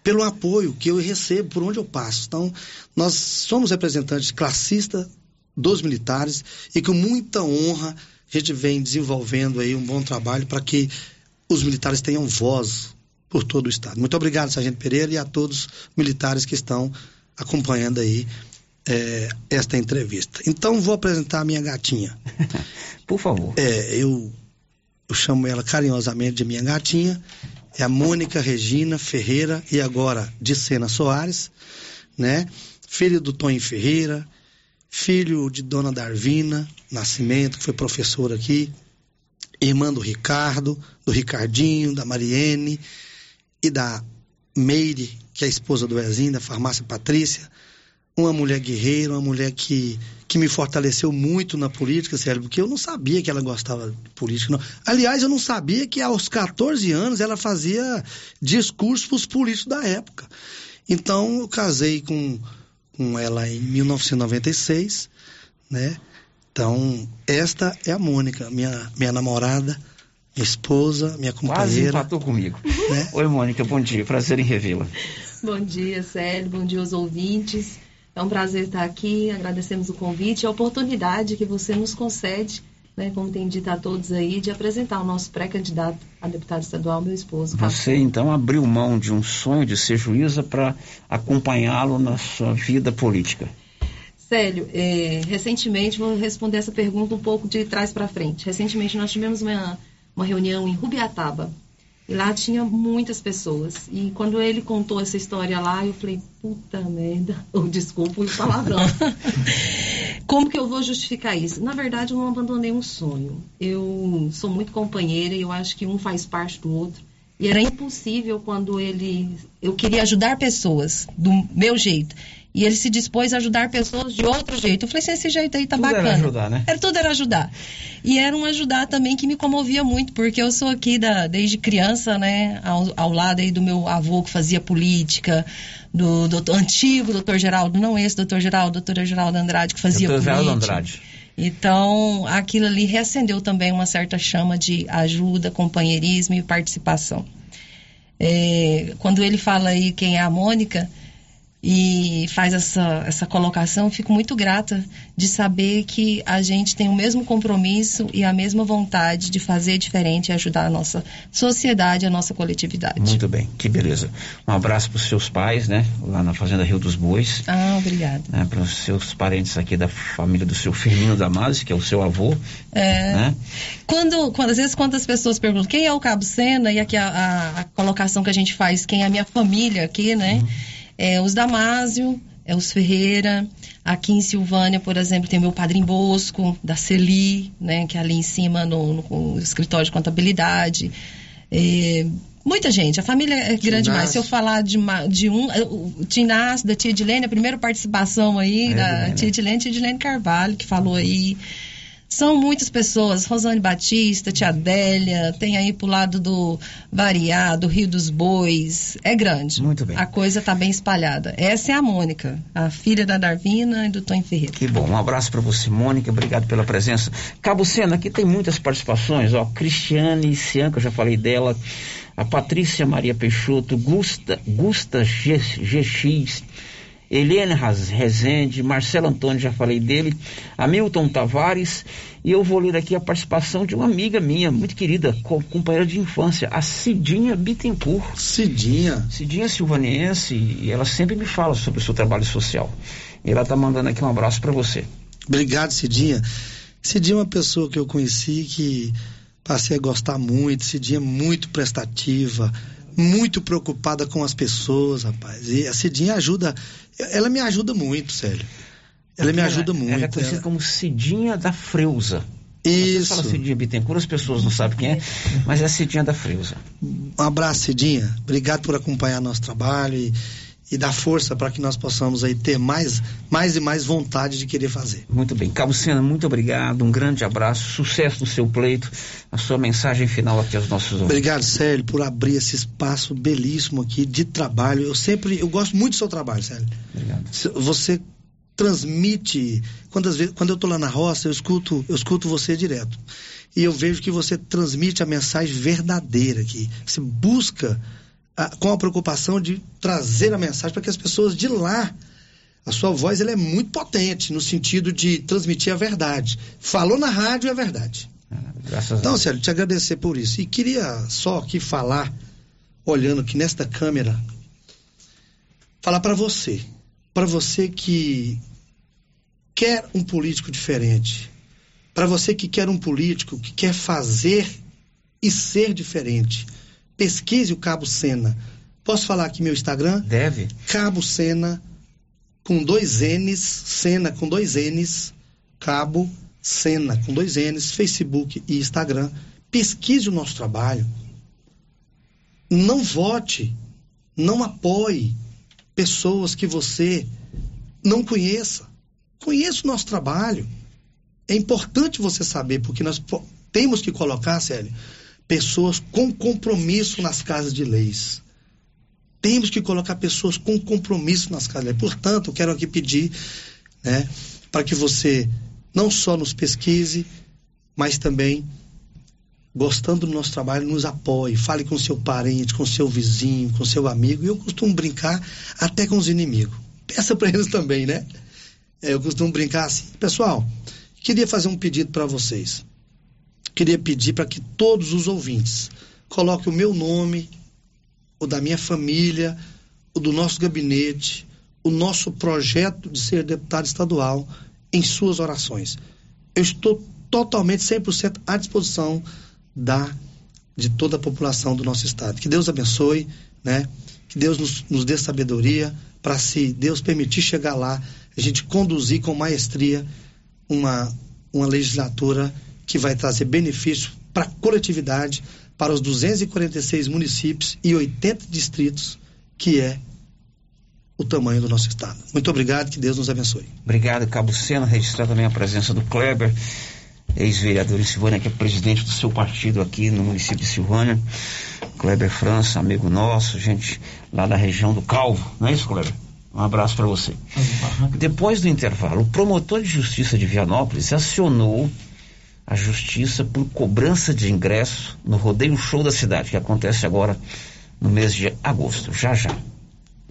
pelo apoio que eu recebo por onde eu passo. Então, nós somos representantes classistas dos militares e com muita honra a gente vem desenvolvendo aí um bom trabalho para que os militares tenham voz por todo o estado. Muito obrigado, Sargento Pereira, e a todos os militares que estão acompanhando aí é, esta entrevista. Então, vou apresentar a minha gatinha. Por favor. É, eu, eu chamo ela carinhosamente de minha gatinha. É a Mônica Regina Ferreira e agora de Sena Soares, né? Filho do Tonho Ferreira, filho de Dona Darvina Nascimento, que foi professora aqui, irmã do Ricardo, do Ricardinho, da Mariene e da Meire, que é a esposa do Ezinho, da farmácia Patrícia. Uma mulher guerreira, uma mulher que, que me fortaleceu muito na política, sério, porque eu não sabia que ela gostava de política. Não. Aliás, eu não sabia que aos 14 anos ela fazia discursos para os políticos da época. Então, eu casei com, com ela em 1996, né? Então, esta é a Mônica, minha, minha namorada, minha esposa, minha Quase companheira. empatou comigo. Né? Oi, Mônica, bom dia. Prazer em revê-la. Bom dia, Célio. Bom dia aos ouvintes. É um prazer estar aqui. Agradecemos o convite e a oportunidade que você nos concede, né, como tem dito a todos aí, de apresentar o nosso pré-candidato a deputado estadual, meu esposo. Você então abriu mão de um sonho de ser juíza para acompanhá-lo na sua vida política. Célio, é, recentemente, vou responder essa pergunta um pouco de trás para frente. Recentemente nós tivemos uma, uma reunião em Rubiataba. E lá tinha muitas pessoas. E quando ele contou essa história lá, eu falei, puta merda. Ou desculpa o palavrão. Como que eu vou justificar isso? Na verdade, eu não abandonei um sonho. Eu sou muito companheira e eu acho que um faz parte do outro. E era impossível quando ele. Eu queria ajudar pessoas do meu jeito. E ele se dispôs a ajudar pessoas de outro jeito. Eu falei assim, esse jeito aí tá Tudo era bacana. ajudar, né? Era, tudo era ajudar. E era um ajudar também que me comovia muito, porque eu sou aqui da, desde criança, né, ao, ao lado aí do meu avô que fazia política, do doutor, antigo doutor Geraldo, não esse doutor Geraldo, doutora Geraldo Andrade que fazia Doutor política. Geraldo Andrade. Então, aquilo ali reacendeu também uma certa chama de ajuda, companheirismo e participação. É, quando ele fala aí quem é a Mônica e faz essa, essa colocação, fico muito grata de saber que a gente tem o mesmo compromisso e a mesma vontade de fazer diferente e ajudar a nossa sociedade, a nossa coletividade. Muito bem, que beleza. Um abraço para os seus pais, né? Lá na Fazenda Rio dos Bois. Ah, obrigada. Né, para os seus parentes aqui da família do seu Firmino Damasio, que é o seu avô. É. Né? Quando, quando, às vezes, quando as pessoas perguntam quem é o Cabo Sena, e aqui a, a- a colocação que a gente faz, quem é a minha família aqui, né? É os Damásio, é os Ferreira. Aqui em Silvânia, por exemplo, tem meu padrinho Bosco, da Celi, né? Que é ali em cima no, no- escritório de contabilidade. É, muita gente, a família é grande demais. Se eu falar de, de um, é, o Tinácio, da tia Edilene, a primeira participação aí, É, da Edilene. tia Edilene, tia Edilene Carvalho, que falou aí. São muitas pessoas, Rosane Batista, Tia Adélia, tem aí pro lado do Variar, do Rio dos Bois, é grande. Muito bem. A coisa tá bem espalhada. Essa é a Mônica, a filha da Darvina e do Tom Ferreira. Que bom, um abraço para você, Mônica, obrigado pela presença. Cabo Sena, aqui tem muitas participações, ó, Cristiane Cian, que eu já falei dela, a Patrícia Maria Peixoto, Gusta, Gusta G, GX, Helene Rezende, Marcelo Antônio, já falei dele, Hamilton Tavares, e eu vou ler aqui a participação de uma amiga minha, muito querida, co- companheira de infância, a Cidinha Bittencourt. Cidinha? Cidinha silvaniense, e ela sempre me fala sobre o seu trabalho social. E ela tá mandando aqui um abraço para você. Obrigado, Cidinha. Cidinha é uma pessoa que eu conheci que passei a gostar muito. Cidinha é muito prestativa, muito preocupada com as pessoas, rapaz. E a Cidinha ajuda, ela me ajuda muito, sério. Ela me ajuda muito. Ela é conhecida ela- como Cidinha da Freuza. Isso. Você fala Cidinha Bittencourt, as pessoas não sabem quem é, mas é Cidinha da Freuza. Um abraço, Cidinha. Obrigado por acompanhar nosso trabalho e, e dar força para que nós possamos aí ter mais, mais e mais vontade de querer fazer. Muito bem. Cabo Sena, muito obrigado. Um grande abraço. Sucesso no seu pleito. A sua mensagem final aqui aos nossos ouvintes. Obrigado, Célio, por abrir esse espaço belíssimo aqui de trabalho. Eu sempre, eu gosto muito do seu trabalho, Célio. Obrigado. Você transmite, quantas vezes, quando eu estou lá na roça, eu escuto, eu escuto você direto. E eu vejo que você transmite a mensagem verdadeira aqui. Você busca ah, com a preocupação de trazer a mensagem para que as pessoas de lá a sua voz ela é muito potente no sentido de transmitir a verdade. Falou na rádio é verdade. Graças Então, a. Célio, te agradecer por isso. E queria só aqui falar, olhando aqui nesta câmera, falar para você, para você que quer um político diferente, para você que quer um político que quer fazer e ser diferente, pesquise o Cabo Sena. Posso falar aqui meu Instagram? Deve. Cabo Sena com dois N's, Sena com dois N's, Cabo Sena com dois N's, Facebook e Instagram. Pesquise o nosso trabalho. Não vote, não apoie pessoas que você não conheça. Conheça o nosso trabalho. É importante você saber, porque nós temos que colocar, Célio, pessoas com compromisso nas casas de leis. Temos que colocar pessoas com compromisso nas casas de leis. Portanto, eu quero aqui pedir né, para que você não só nos pesquise, mas também, gostando do nosso trabalho, nos apoie. Fale com seu parente, com seu vizinho, com seu amigo. Eu costumo brincar até com os inimigos. Peça para eles também, né? É, eu costumo brincar assim. Pessoal, queria fazer um pedido para vocês. Queria pedir para que todos os ouvintes coloquem o meu nome, o da minha família, o do nosso gabinete, o nosso projeto de ser deputado estadual em suas orações. Eu estou totalmente 100% à disposição da de toda a população do nosso estado. Que Deus abençoe, né? Que Deus nos, nos dê sabedoria para se Deus permitir chegar lá, a gente conduzir com maestria uma uma legislatura que vai trazer benefícios para a coletividade, para os 246 municípios e 80 distritos, que é o tamanho do nosso estado. Muito obrigado, que Deus nos abençoe. Obrigado, Cabo Sena. Registrar também a presença do Kleber, ex-vereador em Silvânia, que é presidente do seu partido aqui no município de Silvânia. Kleber França, amigo nosso, gente lá da região do Calvo. Não é isso, Kleber? Um abraço para você. Depois do intervalo, o promotor de justiça de Vianópolis acionou a justiça por cobrança de ingresso no rodeio show da cidade, que acontece agora no mês de agosto. Já já.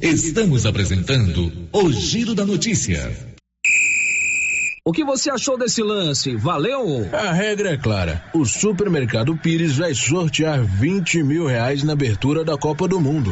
Estamos apresentando o Giro da Notícia. O que você achou desse lance? Valeu? A regra é clara. O supermercado Pires vai sortear 20 mil reais na abertura da Copa do Mundo.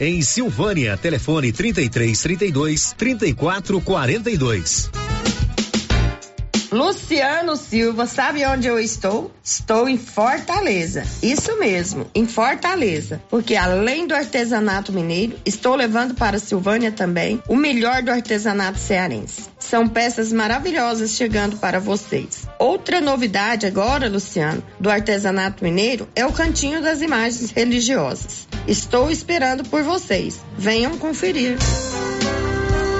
em Silvânia. Telefone 33 32 34 42. Luciano Silva, sabe onde eu estou? Estou em Fortaleza. Isso mesmo, em Fortaleza. Porque além do artesanato mineiro, estou levando para Silvânia também o melhor do artesanato cearense. São peças maravilhosas chegando para vocês. Outra novidade agora, Luciano, do artesanato mineiro é o cantinho das imagens religiosas. Estou esperando por vocês. Venham conferir.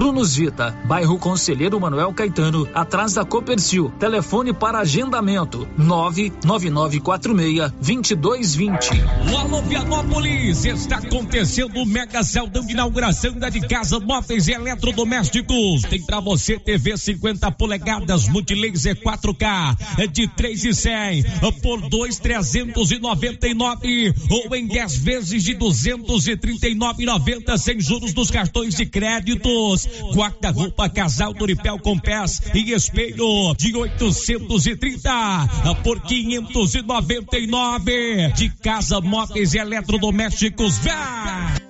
Prunus Vita, bairro Conselheiro Manuel Caetano, atrás da Copercil. Telefone para agendamento: 99946-2220. Alô Vianópolis, está acontecendo o mega celdão de inauguração da de casa móveis e eletrodomésticos. Tem para você TV 50 polegadas multilaser 4K é de 3 e 100 por 2,399 ou em 10 vezes de 239,90 sem juros dos cartões de créditos. Guarda-roupa casal Doripel com pés e espelho de 830 por 599 de casa móveis e eletrodomésticos. Vá!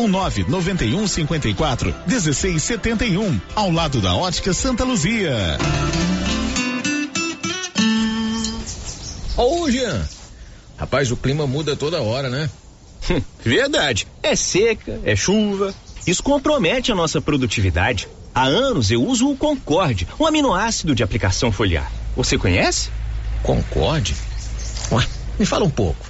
ou 991 54 1671, ao lado da Ótica Santa Luzia. Ô, Jean. Rapaz, o clima muda toda hora, né? Verdade. É seca, é chuva. Isso compromete a nossa produtividade. Há anos eu uso o Concorde, um aminoácido de aplicação foliar. Você conhece? Concorde? Ué, me fala um pouco.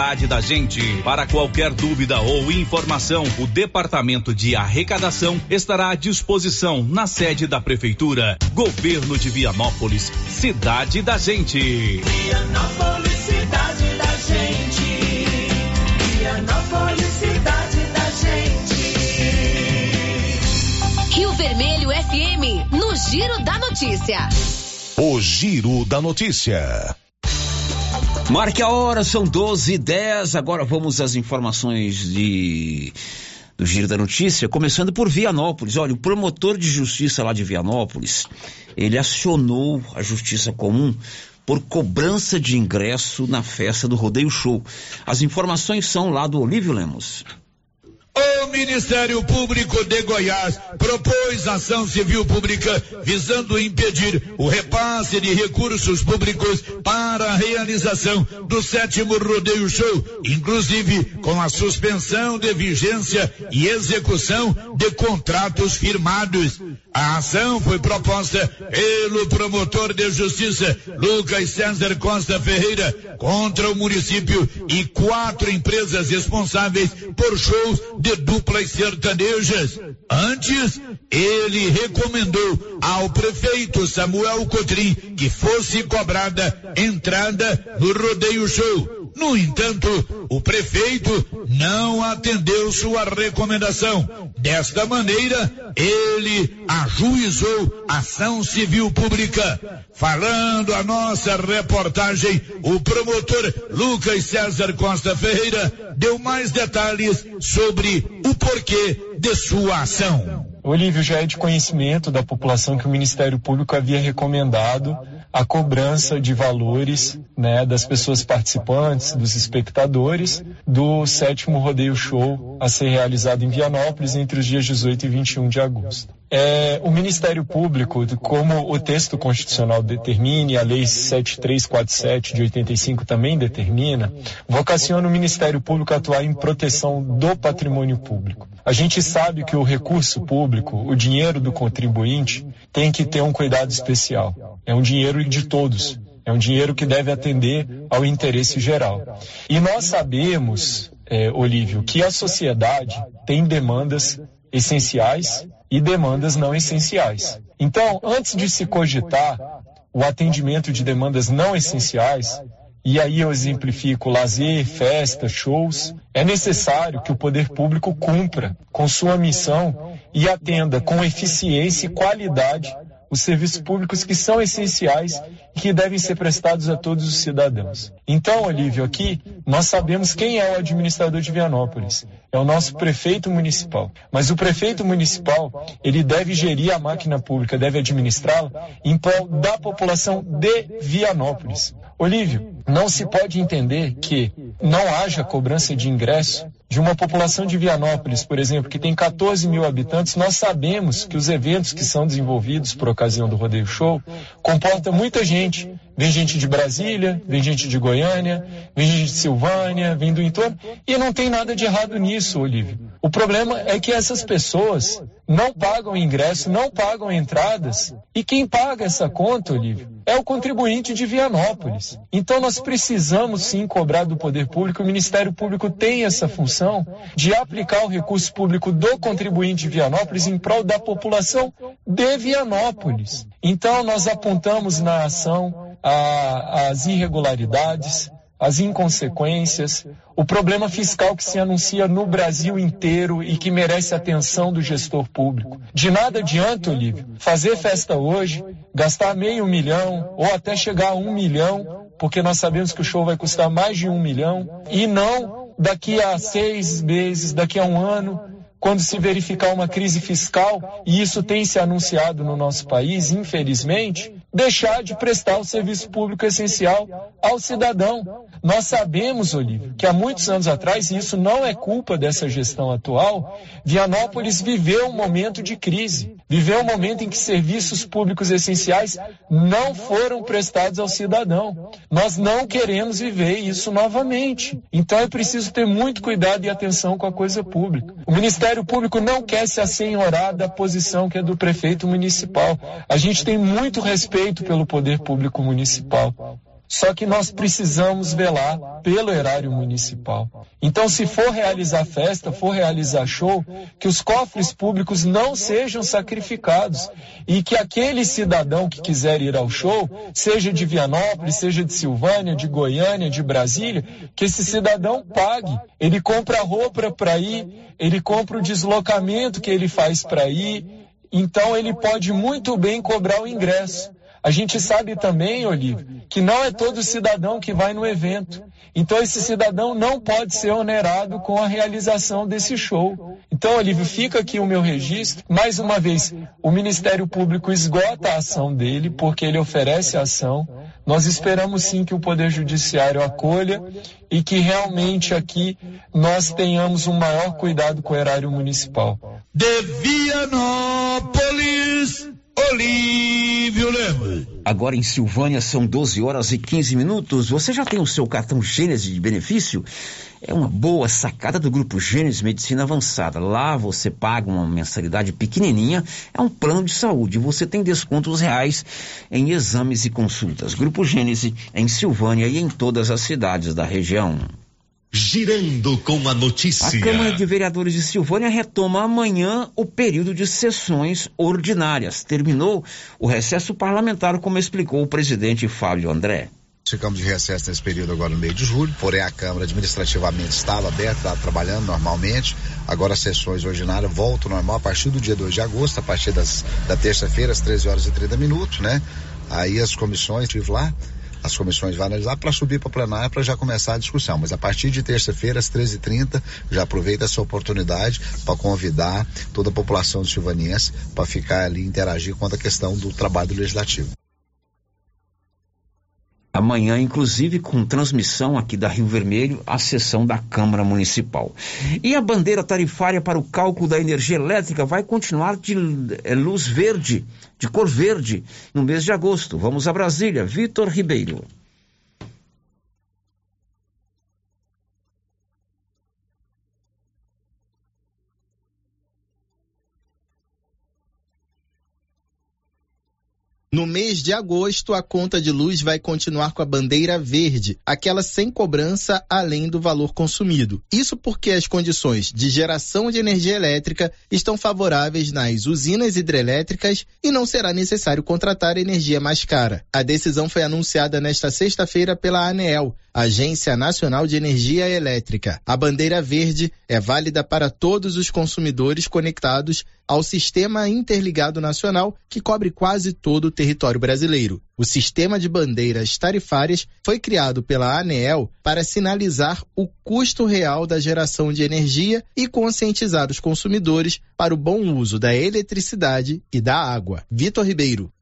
da gente. Para qualquer dúvida ou informação, o Departamento de Arrecadação estará à disposição na sede da Prefeitura. Governo de Vianópolis, cidade da gente. Vianópolis, cidade da gente. Vianópolis, cidade da gente. Rio Vermelho FM, no Giro da Notícia. O Giro da Notícia. Marque a hora, são 12 e 10. Agora vamos às informações de do Giro da Notícia, começando por Vianópolis. Olha, o promotor de justiça lá de Vianópolis, ele acionou a Justiça Comum por cobrança de ingresso na festa do Rodeio Show. As informações são lá do Olívio Lemos. Ministério Público de Goiás propôs ação civil pública visando impedir o repasse de recursos públicos para a realização do sétimo rodeio show, inclusive com a suspensão de vigência e execução de contratos firmados. A ação foi proposta pelo promotor de justiça Lucas César Costa Ferreira contra o município e quatro empresas responsáveis por shows de duplas sertanejas. Antes, ele recomendou ao prefeito Samuel Cotrim que fosse cobrada entrada no rodeio show. No entanto, o prefeito não atendeu sua recomendação. Desta maneira, ele ajuizou ação civil pública. Falando a nossa reportagem, o promotor Lucas César Costa Ferreira deu mais detalhes sobre o porquê de sua ação. Olívio, já é de conhecimento da população que o Ministério Público havia recomendado a cobrança de valores né, das pessoas participantes, dos espectadores, do sétimo rodeio show a ser realizado em Vianópolis entre os dias 18 e 21 de agosto. É, o Ministério Público, como o texto constitucional determina, e a Lei 7347 de 85 também determina, vocaciona o Ministério Público a atuar em proteção do patrimônio público. A gente sabe que o recurso público, o dinheiro do contribuinte, tem que ter um cuidado especial. É um dinheiro de todos. É um dinheiro que deve atender ao interesse geral. E nós sabemos, é, Olívio, que a sociedade tem demandas essenciais e demandas não essenciais. Então, antes de se cogitar o atendimento de demandas não essenciais, e aí eu exemplifico lazer, festa, shows, é necessário que o poder público cumpra com sua missão e atenda com eficiência e qualidade os serviços públicos que são essenciais e que devem ser prestados a todos os cidadãos. Então, Olívio, aqui nós sabemos quem é o administrador de Vianópolis. É o nosso prefeito municipal. Mas o prefeito municipal, ele deve gerir a máquina pública, deve administrá-la em prol da população de Vianópolis. Olívio, não se pode entender que não haja cobrança de ingresso de uma população de Vianópolis, por exemplo, que tem 14 mil habitantes, nós sabemos que os eventos que são desenvolvidos por ocasião do Rodeio Show comportam muita gente Vem gente de Brasília, vem gente de Goiânia, vem gente de Silvânia, vem do entorno. E não tem nada de errado nisso, Olívio. O problema é que essas pessoas não pagam ingresso, não pagam entradas. E quem paga essa conta, Olívio, é o contribuinte de Vianópolis. Então nós precisamos sim cobrar do poder público. O Ministério Público tem essa função de aplicar o recurso público do contribuinte de Vianópolis em prol da população de Vianópolis. Então nós apontamos na ação a, as irregularidades, as inconsequências, o problema fiscal que se anuncia no Brasil inteiro e que merece atenção do gestor público. De nada adianta, Olívio, fazer festa hoje, gastar meio milhão ou até chegar a um milhão, porque nós sabemos que o show vai custar mais de um milhão, e não daqui a seis meses, daqui a um ano, quando se verificar uma crise fiscal, e isso tem se anunciado no nosso país, infelizmente, deixar de prestar o serviço público essencial ao cidadão. Nós sabemos, Olívio, que há muitos anos atrás, e isso não é culpa dessa gestão atual, Vianópolis viveu um momento de crise, viveu um momento em que serviços públicos essenciais não foram prestados ao cidadão. Nós não queremos viver isso novamente. Então é preciso ter muito cuidado e atenção com a coisa pública. O Ministério Público não quer se assenhorar da posição que é do prefeito municipal. A gente tem muito respeito respeito pelo poder público municipal. Só que nós precisamos velar pelo erário municipal. Então, se for realizar festa, for realizar show, que os cofres públicos não sejam sacrificados e que aquele cidadão que quiser ir ao show, seja de Vianópolis, seja de Silvânia, de Goiânia, de Brasília, que esse cidadão pague. Ele compra roupa para ir, ele compra o deslocamento que ele faz para ir. Então, ele pode muito bem cobrar o ingresso. A gente sabe também, Olívio, que não é todo cidadão que vai no evento. Então esse cidadão não pode ser onerado com a realização desse show. Então, Olívio, fica aqui o meu registro. Mais uma vez, o Ministério Público esgota a ação dele, porque ele oferece a ação. Nós esperamos sim que o Poder Judiciário acolha e que realmente aqui nós tenhamos um maior cuidado com o erário municipal. De Vianópolis. Olívio Lemos. Agora em Silvânia são 12 horas e 15 minutos. Você já tem o seu cartão Gênesis de benefício? É uma boa sacada do Grupo Gênesis Medicina Avançada. Lá você paga uma mensalidade pequenininha, é um plano de saúde. Você tem descontos reais em exames e consultas. Grupo Gênesis em Silvânia e em todas as cidades da região. Girando com a notícia. A Câmara de Vereadores de Silvânia retoma amanhã o período de sessões ordinárias. Terminou o recesso parlamentar, como explicou o presidente Fábio André. Ficamos de recesso nesse período agora no meio de julho, porém a Câmara administrativamente estava aberta, estava trabalhando normalmente. Agora as sessões ordinárias voltam normal a partir do dia 2 de agosto, a partir das, da terça-feira, às 13 horas e 30 minutos, né? Aí as comissões, estive lá, as comissões vão analisar para subir para plenária para já começar a discussão. Mas a partir de terça-feira, às 13h30, já aproveita essa oportunidade para convidar toda a população silvaniense para ficar ali interagir com a questão do trabalho legislativo. Amanhã, inclusive, com transmissão aqui da Rio Vermelho, a sessão da Câmara Municipal. E a bandeira tarifária para o cálculo da energia elétrica vai continuar de é, luz verde, de cor verde, no mês de agosto. Vamos a Brasília. Vitor Ribeiro. Mês de agosto, a conta de luz vai continuar com a bandeira verde, aquela sem cobrança além do valor consumido. Isso porque as condições de geração de energia elétrica estão favoráveis nas usinas hidrelétricas e não será necessário contratar energia mais cara. A decisão foi anunciada nesta sexta-feira pela ANEEL, Agência Nacional de Energia Elétrica. A bandeira verde é válida para todos os consumidores conectados ao Sistema Interligado Nacional, que cobre quase todo o território brasileiro. O sistema de bandeiras tarifárias foi criado pela ANEEL para sinalizar o custo real da geração de energia e conscientizar os consumidores para o bom uso da eletricidade e da água. Vitor Ribeiro.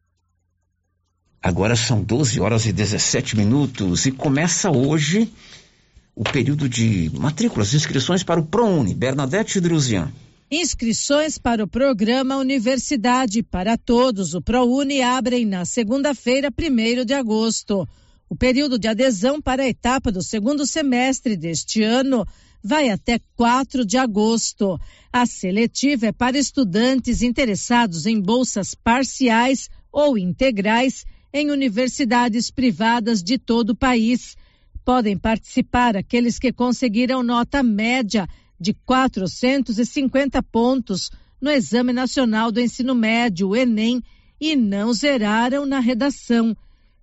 Agora são 12 horas e 17 minutos e começa hoje o período de matrículas, inscrições para o ProUni. Bernadette Druzian. Inscrições para o programa Universidade para Todos, o ProUni, abrem na segunda-feira, 1 de agosto. O período de adesão para a etapa do segundo semestre deste ano vai até 4 de agosto. A seletiva é para estudantes interessados em bolsas parciais ou integrais em universidades privadas de todo o país. Podem participar aqueles que conseguiram nota média de 450 pontos no Exame Nacional do Ensino Médio, Enem, e não zeraram na redação.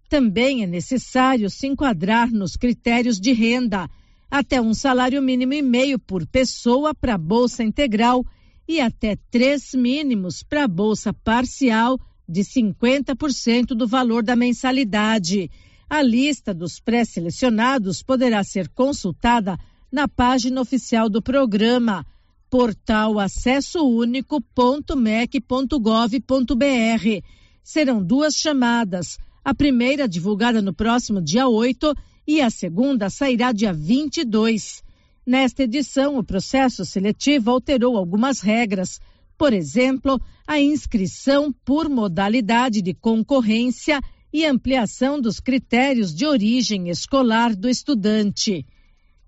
Também é necessário se enquadrar nos critérios de renda, até um salário mínimo e meio por pessoa para bolsa integral e até três mínimos para bolsa parcial de 50% do valor da mensalidade. A lista dos pré-selecionados poderá ser consultada na página oficial do programa, portal acessounico.mec.gov.br. Serão duas chamadas. A primeira divulgada no próximo dia 8 e a segunda sairá dia 22. Nesta edição, o processo seletivo alterou algumas regras. Por exemplo, a inscrição por modalidade de concorrência e ampliação dos critérios de origem escolar do estudante.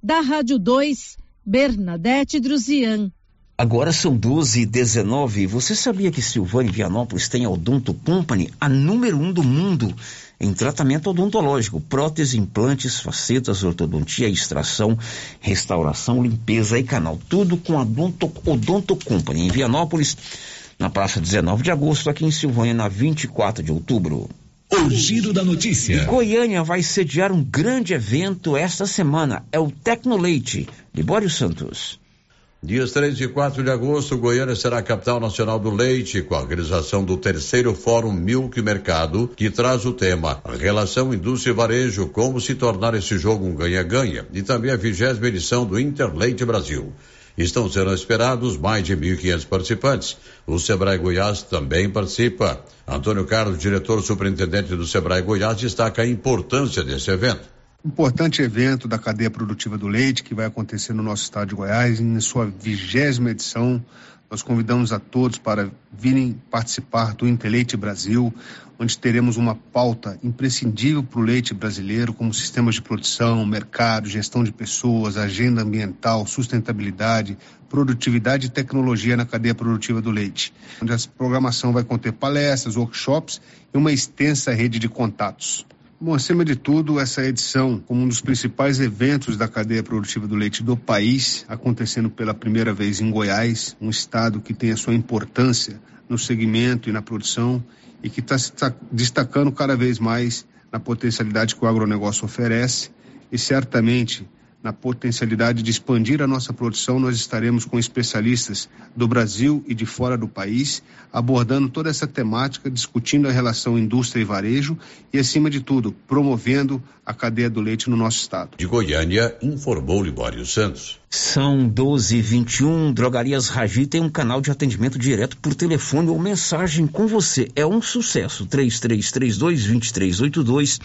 Da Rádio 2, Bernadette Druzian. Agora são 12 e 19. Você sabia que Silvânia Vianópolis tem a Odonto Company, a número um do mundo em tratamento odontológico? Prótese, implantes, facetas, ortodontia, extração, restauração, limpeza e canal. Tudo com a Odonto, Odonto Company. Em Vianópolis, na praça 19 de agosto, aqui em Silvânia, na 24 de outubro. O Giro da Notícia. Goiânia vai sediar um grande evento esta semana. É o Tecnoleite. Libório Santos. Dias 3 e 4 de agosto, Goiânia será a capital nacional do leite, com a organização do terceiro Fórum Milk Mercado, que traz o tema Relação Indústria e Varejo, como se tornar esse jogo um ganha-ganha, e também a vigésima edição do Interleite Brasil. Estão sendo esperados mais de 1.500 participantes. O Sebrae Goiás também participa. Antônio Carlos, diretor superintendente do Sebrae Goiás, destaca a importância desse evento. Importante evento da cadeia produtiva do leite que vai acontecer no nosso estado de Goiás, em sua vigésima edição. Nós convidamos a todos para virem participar do Interleite Brasil, onde teremos uma pauta imprescindível para o leite brasileiro, como sistemas de produção, mercado, gestão de pessoas, agenda ambiental, sustentabilidade, produtividade e tecnologia na cadeia produtiva do leite, onde a programação vai conter palestras, workshops e uma extensa rede de contatos. Bom, acima de tudo, essa edição, como um dos principais eventos da cadeia produtiva do leite do país, acontecendo pela primeira vez em Goiás, um estado que tem a sua importância no segmento e na produção e que está se destacando cada vez mais na potencialidade que o agronegócio oferece e certamente na potencialidade de expandir a nossa produção, nós estaremos com especialistas do Brasil e de fora do país, abordando toda essa temática, discutindo a relação indústria e varejo e, acima de tudo, promovendo a cadeia do leite no nosso estado. De Goiânia, informou Libório Santos. São 12 e 21 Drogarias Ragi tem um canal de atendimento direto por telefone ou mensagem com você. É um sucesso. 3332 2382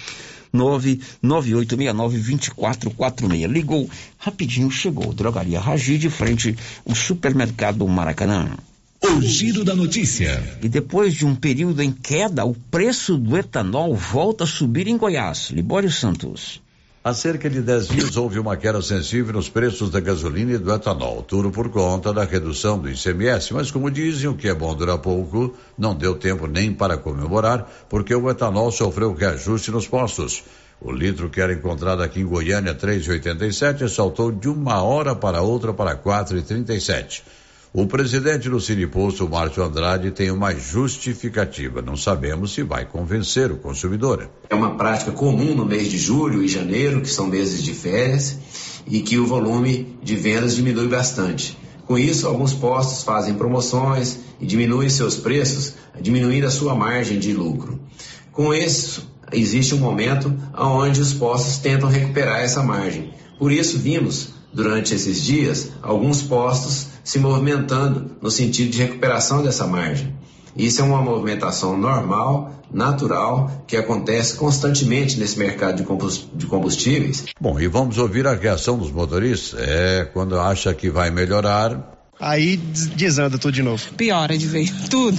998692446. Ligou rapidinho, chegou. Drogaria Ragi de frente ao supermercado Maracanã. O giro da notícia. E depois de um período em queda, o preço do etanol volta a subir em Goiás. Libório Santos. Há cerca de 10 dias houve uma queda sensível nos preços da gasolina e do etanol, tudo por conta da redução do ICMS. Mas, como dizem, o que é bom dura pouco, não deu tempo nem para comemorar, porque o etanol sofreu reajuste nos postos. O litro que era encontrado aqui em Goiânia, 3,87, saltou de uma hora para outra para 4,37. O presidente do Siniposto, Márcio Andrade, tem uma justificativa. Não sabemos se vai convencer o consumidor. É uma prática comum no mês de julho e janeiro, que são meses de férias, e que o volume de vendas diminui bastante. Com isso, alguns postos fazem promoções e diminuem seus preços, diminuindo a sua margem de lucro. Com isso, existe um momento onde os postos tentam recuperar essa margem. Por isso, vimos, durante esses dias, alguns postos se movimentando no sentido de recuperação dessa margem. Isso é uma movimentação normal, natural, que acontece constantemente nesse mercado de combustíveis. Bom, e vamos ouvir a reação dos motoristas. É, quando acha que vai melhorar, aí desanda tudo de novo. Piora de vez, tudo.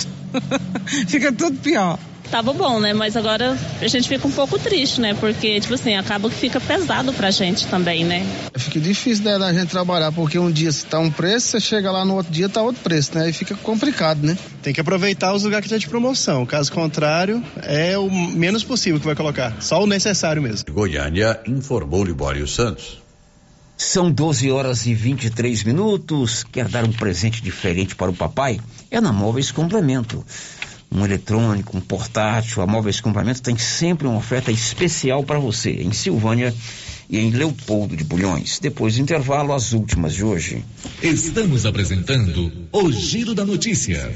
Fica tudo pior tava bom, né? Mas agora a gente fica um pouco triste, né? Porque, tipo assim, acaba que fica pesado pra gente também, né? Fica difícil né, da gente trabalhar, porque um dia tá um preço, você chega lá no outro dia tá outro preço, né? E fica complicado, né? Tem que aproveitar os lugares que tem de promoção. Caso contrário, é o menos possível que vai colocar. Só o necessário mesmo. Goiânia informou Libório Santos. São 12 horas e 23 minutos. Quer dar um presente diferente para o papai? É na Móveis Complemento um eletrônico, um portátil, a Móveis Complemento tem sempre uma oferta especial para você, em Silvânia e em Leopoldo de Bulhões. Depois do intervalo, as últimas de hoje. Estamos apresentando o Giro da Notícia.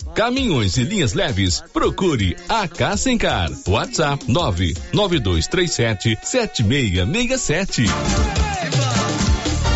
caminhões e linhas leves, procure a Cassencar. WhatsApp 99237 7667.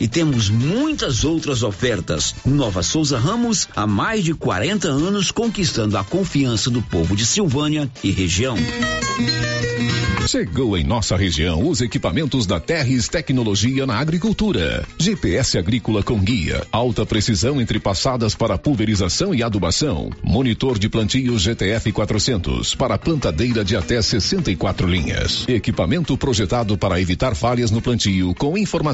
e temos muitas outras ofertas. Nova Souza Ramos, há mais de 40 anos conquistando a confiança do povo de Silvânia e região. Chegou em nossa região os equipamentos da Terres Tecnologia na Agricultura. GPS agrícola com guia, alta precisão entre passadas para pulverização e adubação. Monitor de plantio GTF 400 para plantadeira de até 64 linhas. Equipamento projetado para evitar falhas no plantio com informações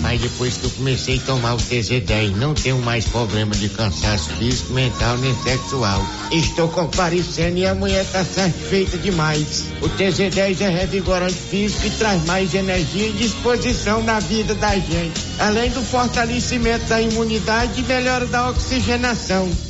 Mas depois que eu comecei a tomar o TZ10, não tenho mais problema de cansaço físico, mental nem sexual. Estou comparecendo e a mulher está satisfeita demais. O TZ10 é revigorante físico e traz mais energia e disposição na vida da gente. Além do fortalecimento da imunidade e melhora da oxigenação.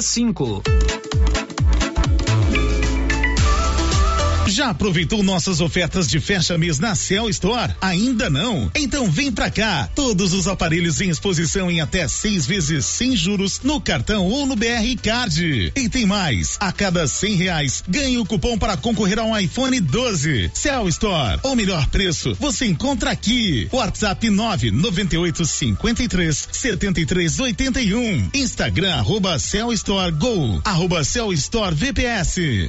cinco. Já aproveitou nossas ofertas de fecha mês na Cell Store? Ainda não? Então vem pra cá. Todos os aparelhos em exposição em até seis vezes sem juros no cartão ou no BR Card. E tem mais. A cada cem reais ganhe o cupom para concorrer a um iPhone 12. Cell Store. O melhor preço você encontra aqui. WhatsApp 998 53 73 81. Instagram arroba Cell Store Go. Arroba Cell Store VPS.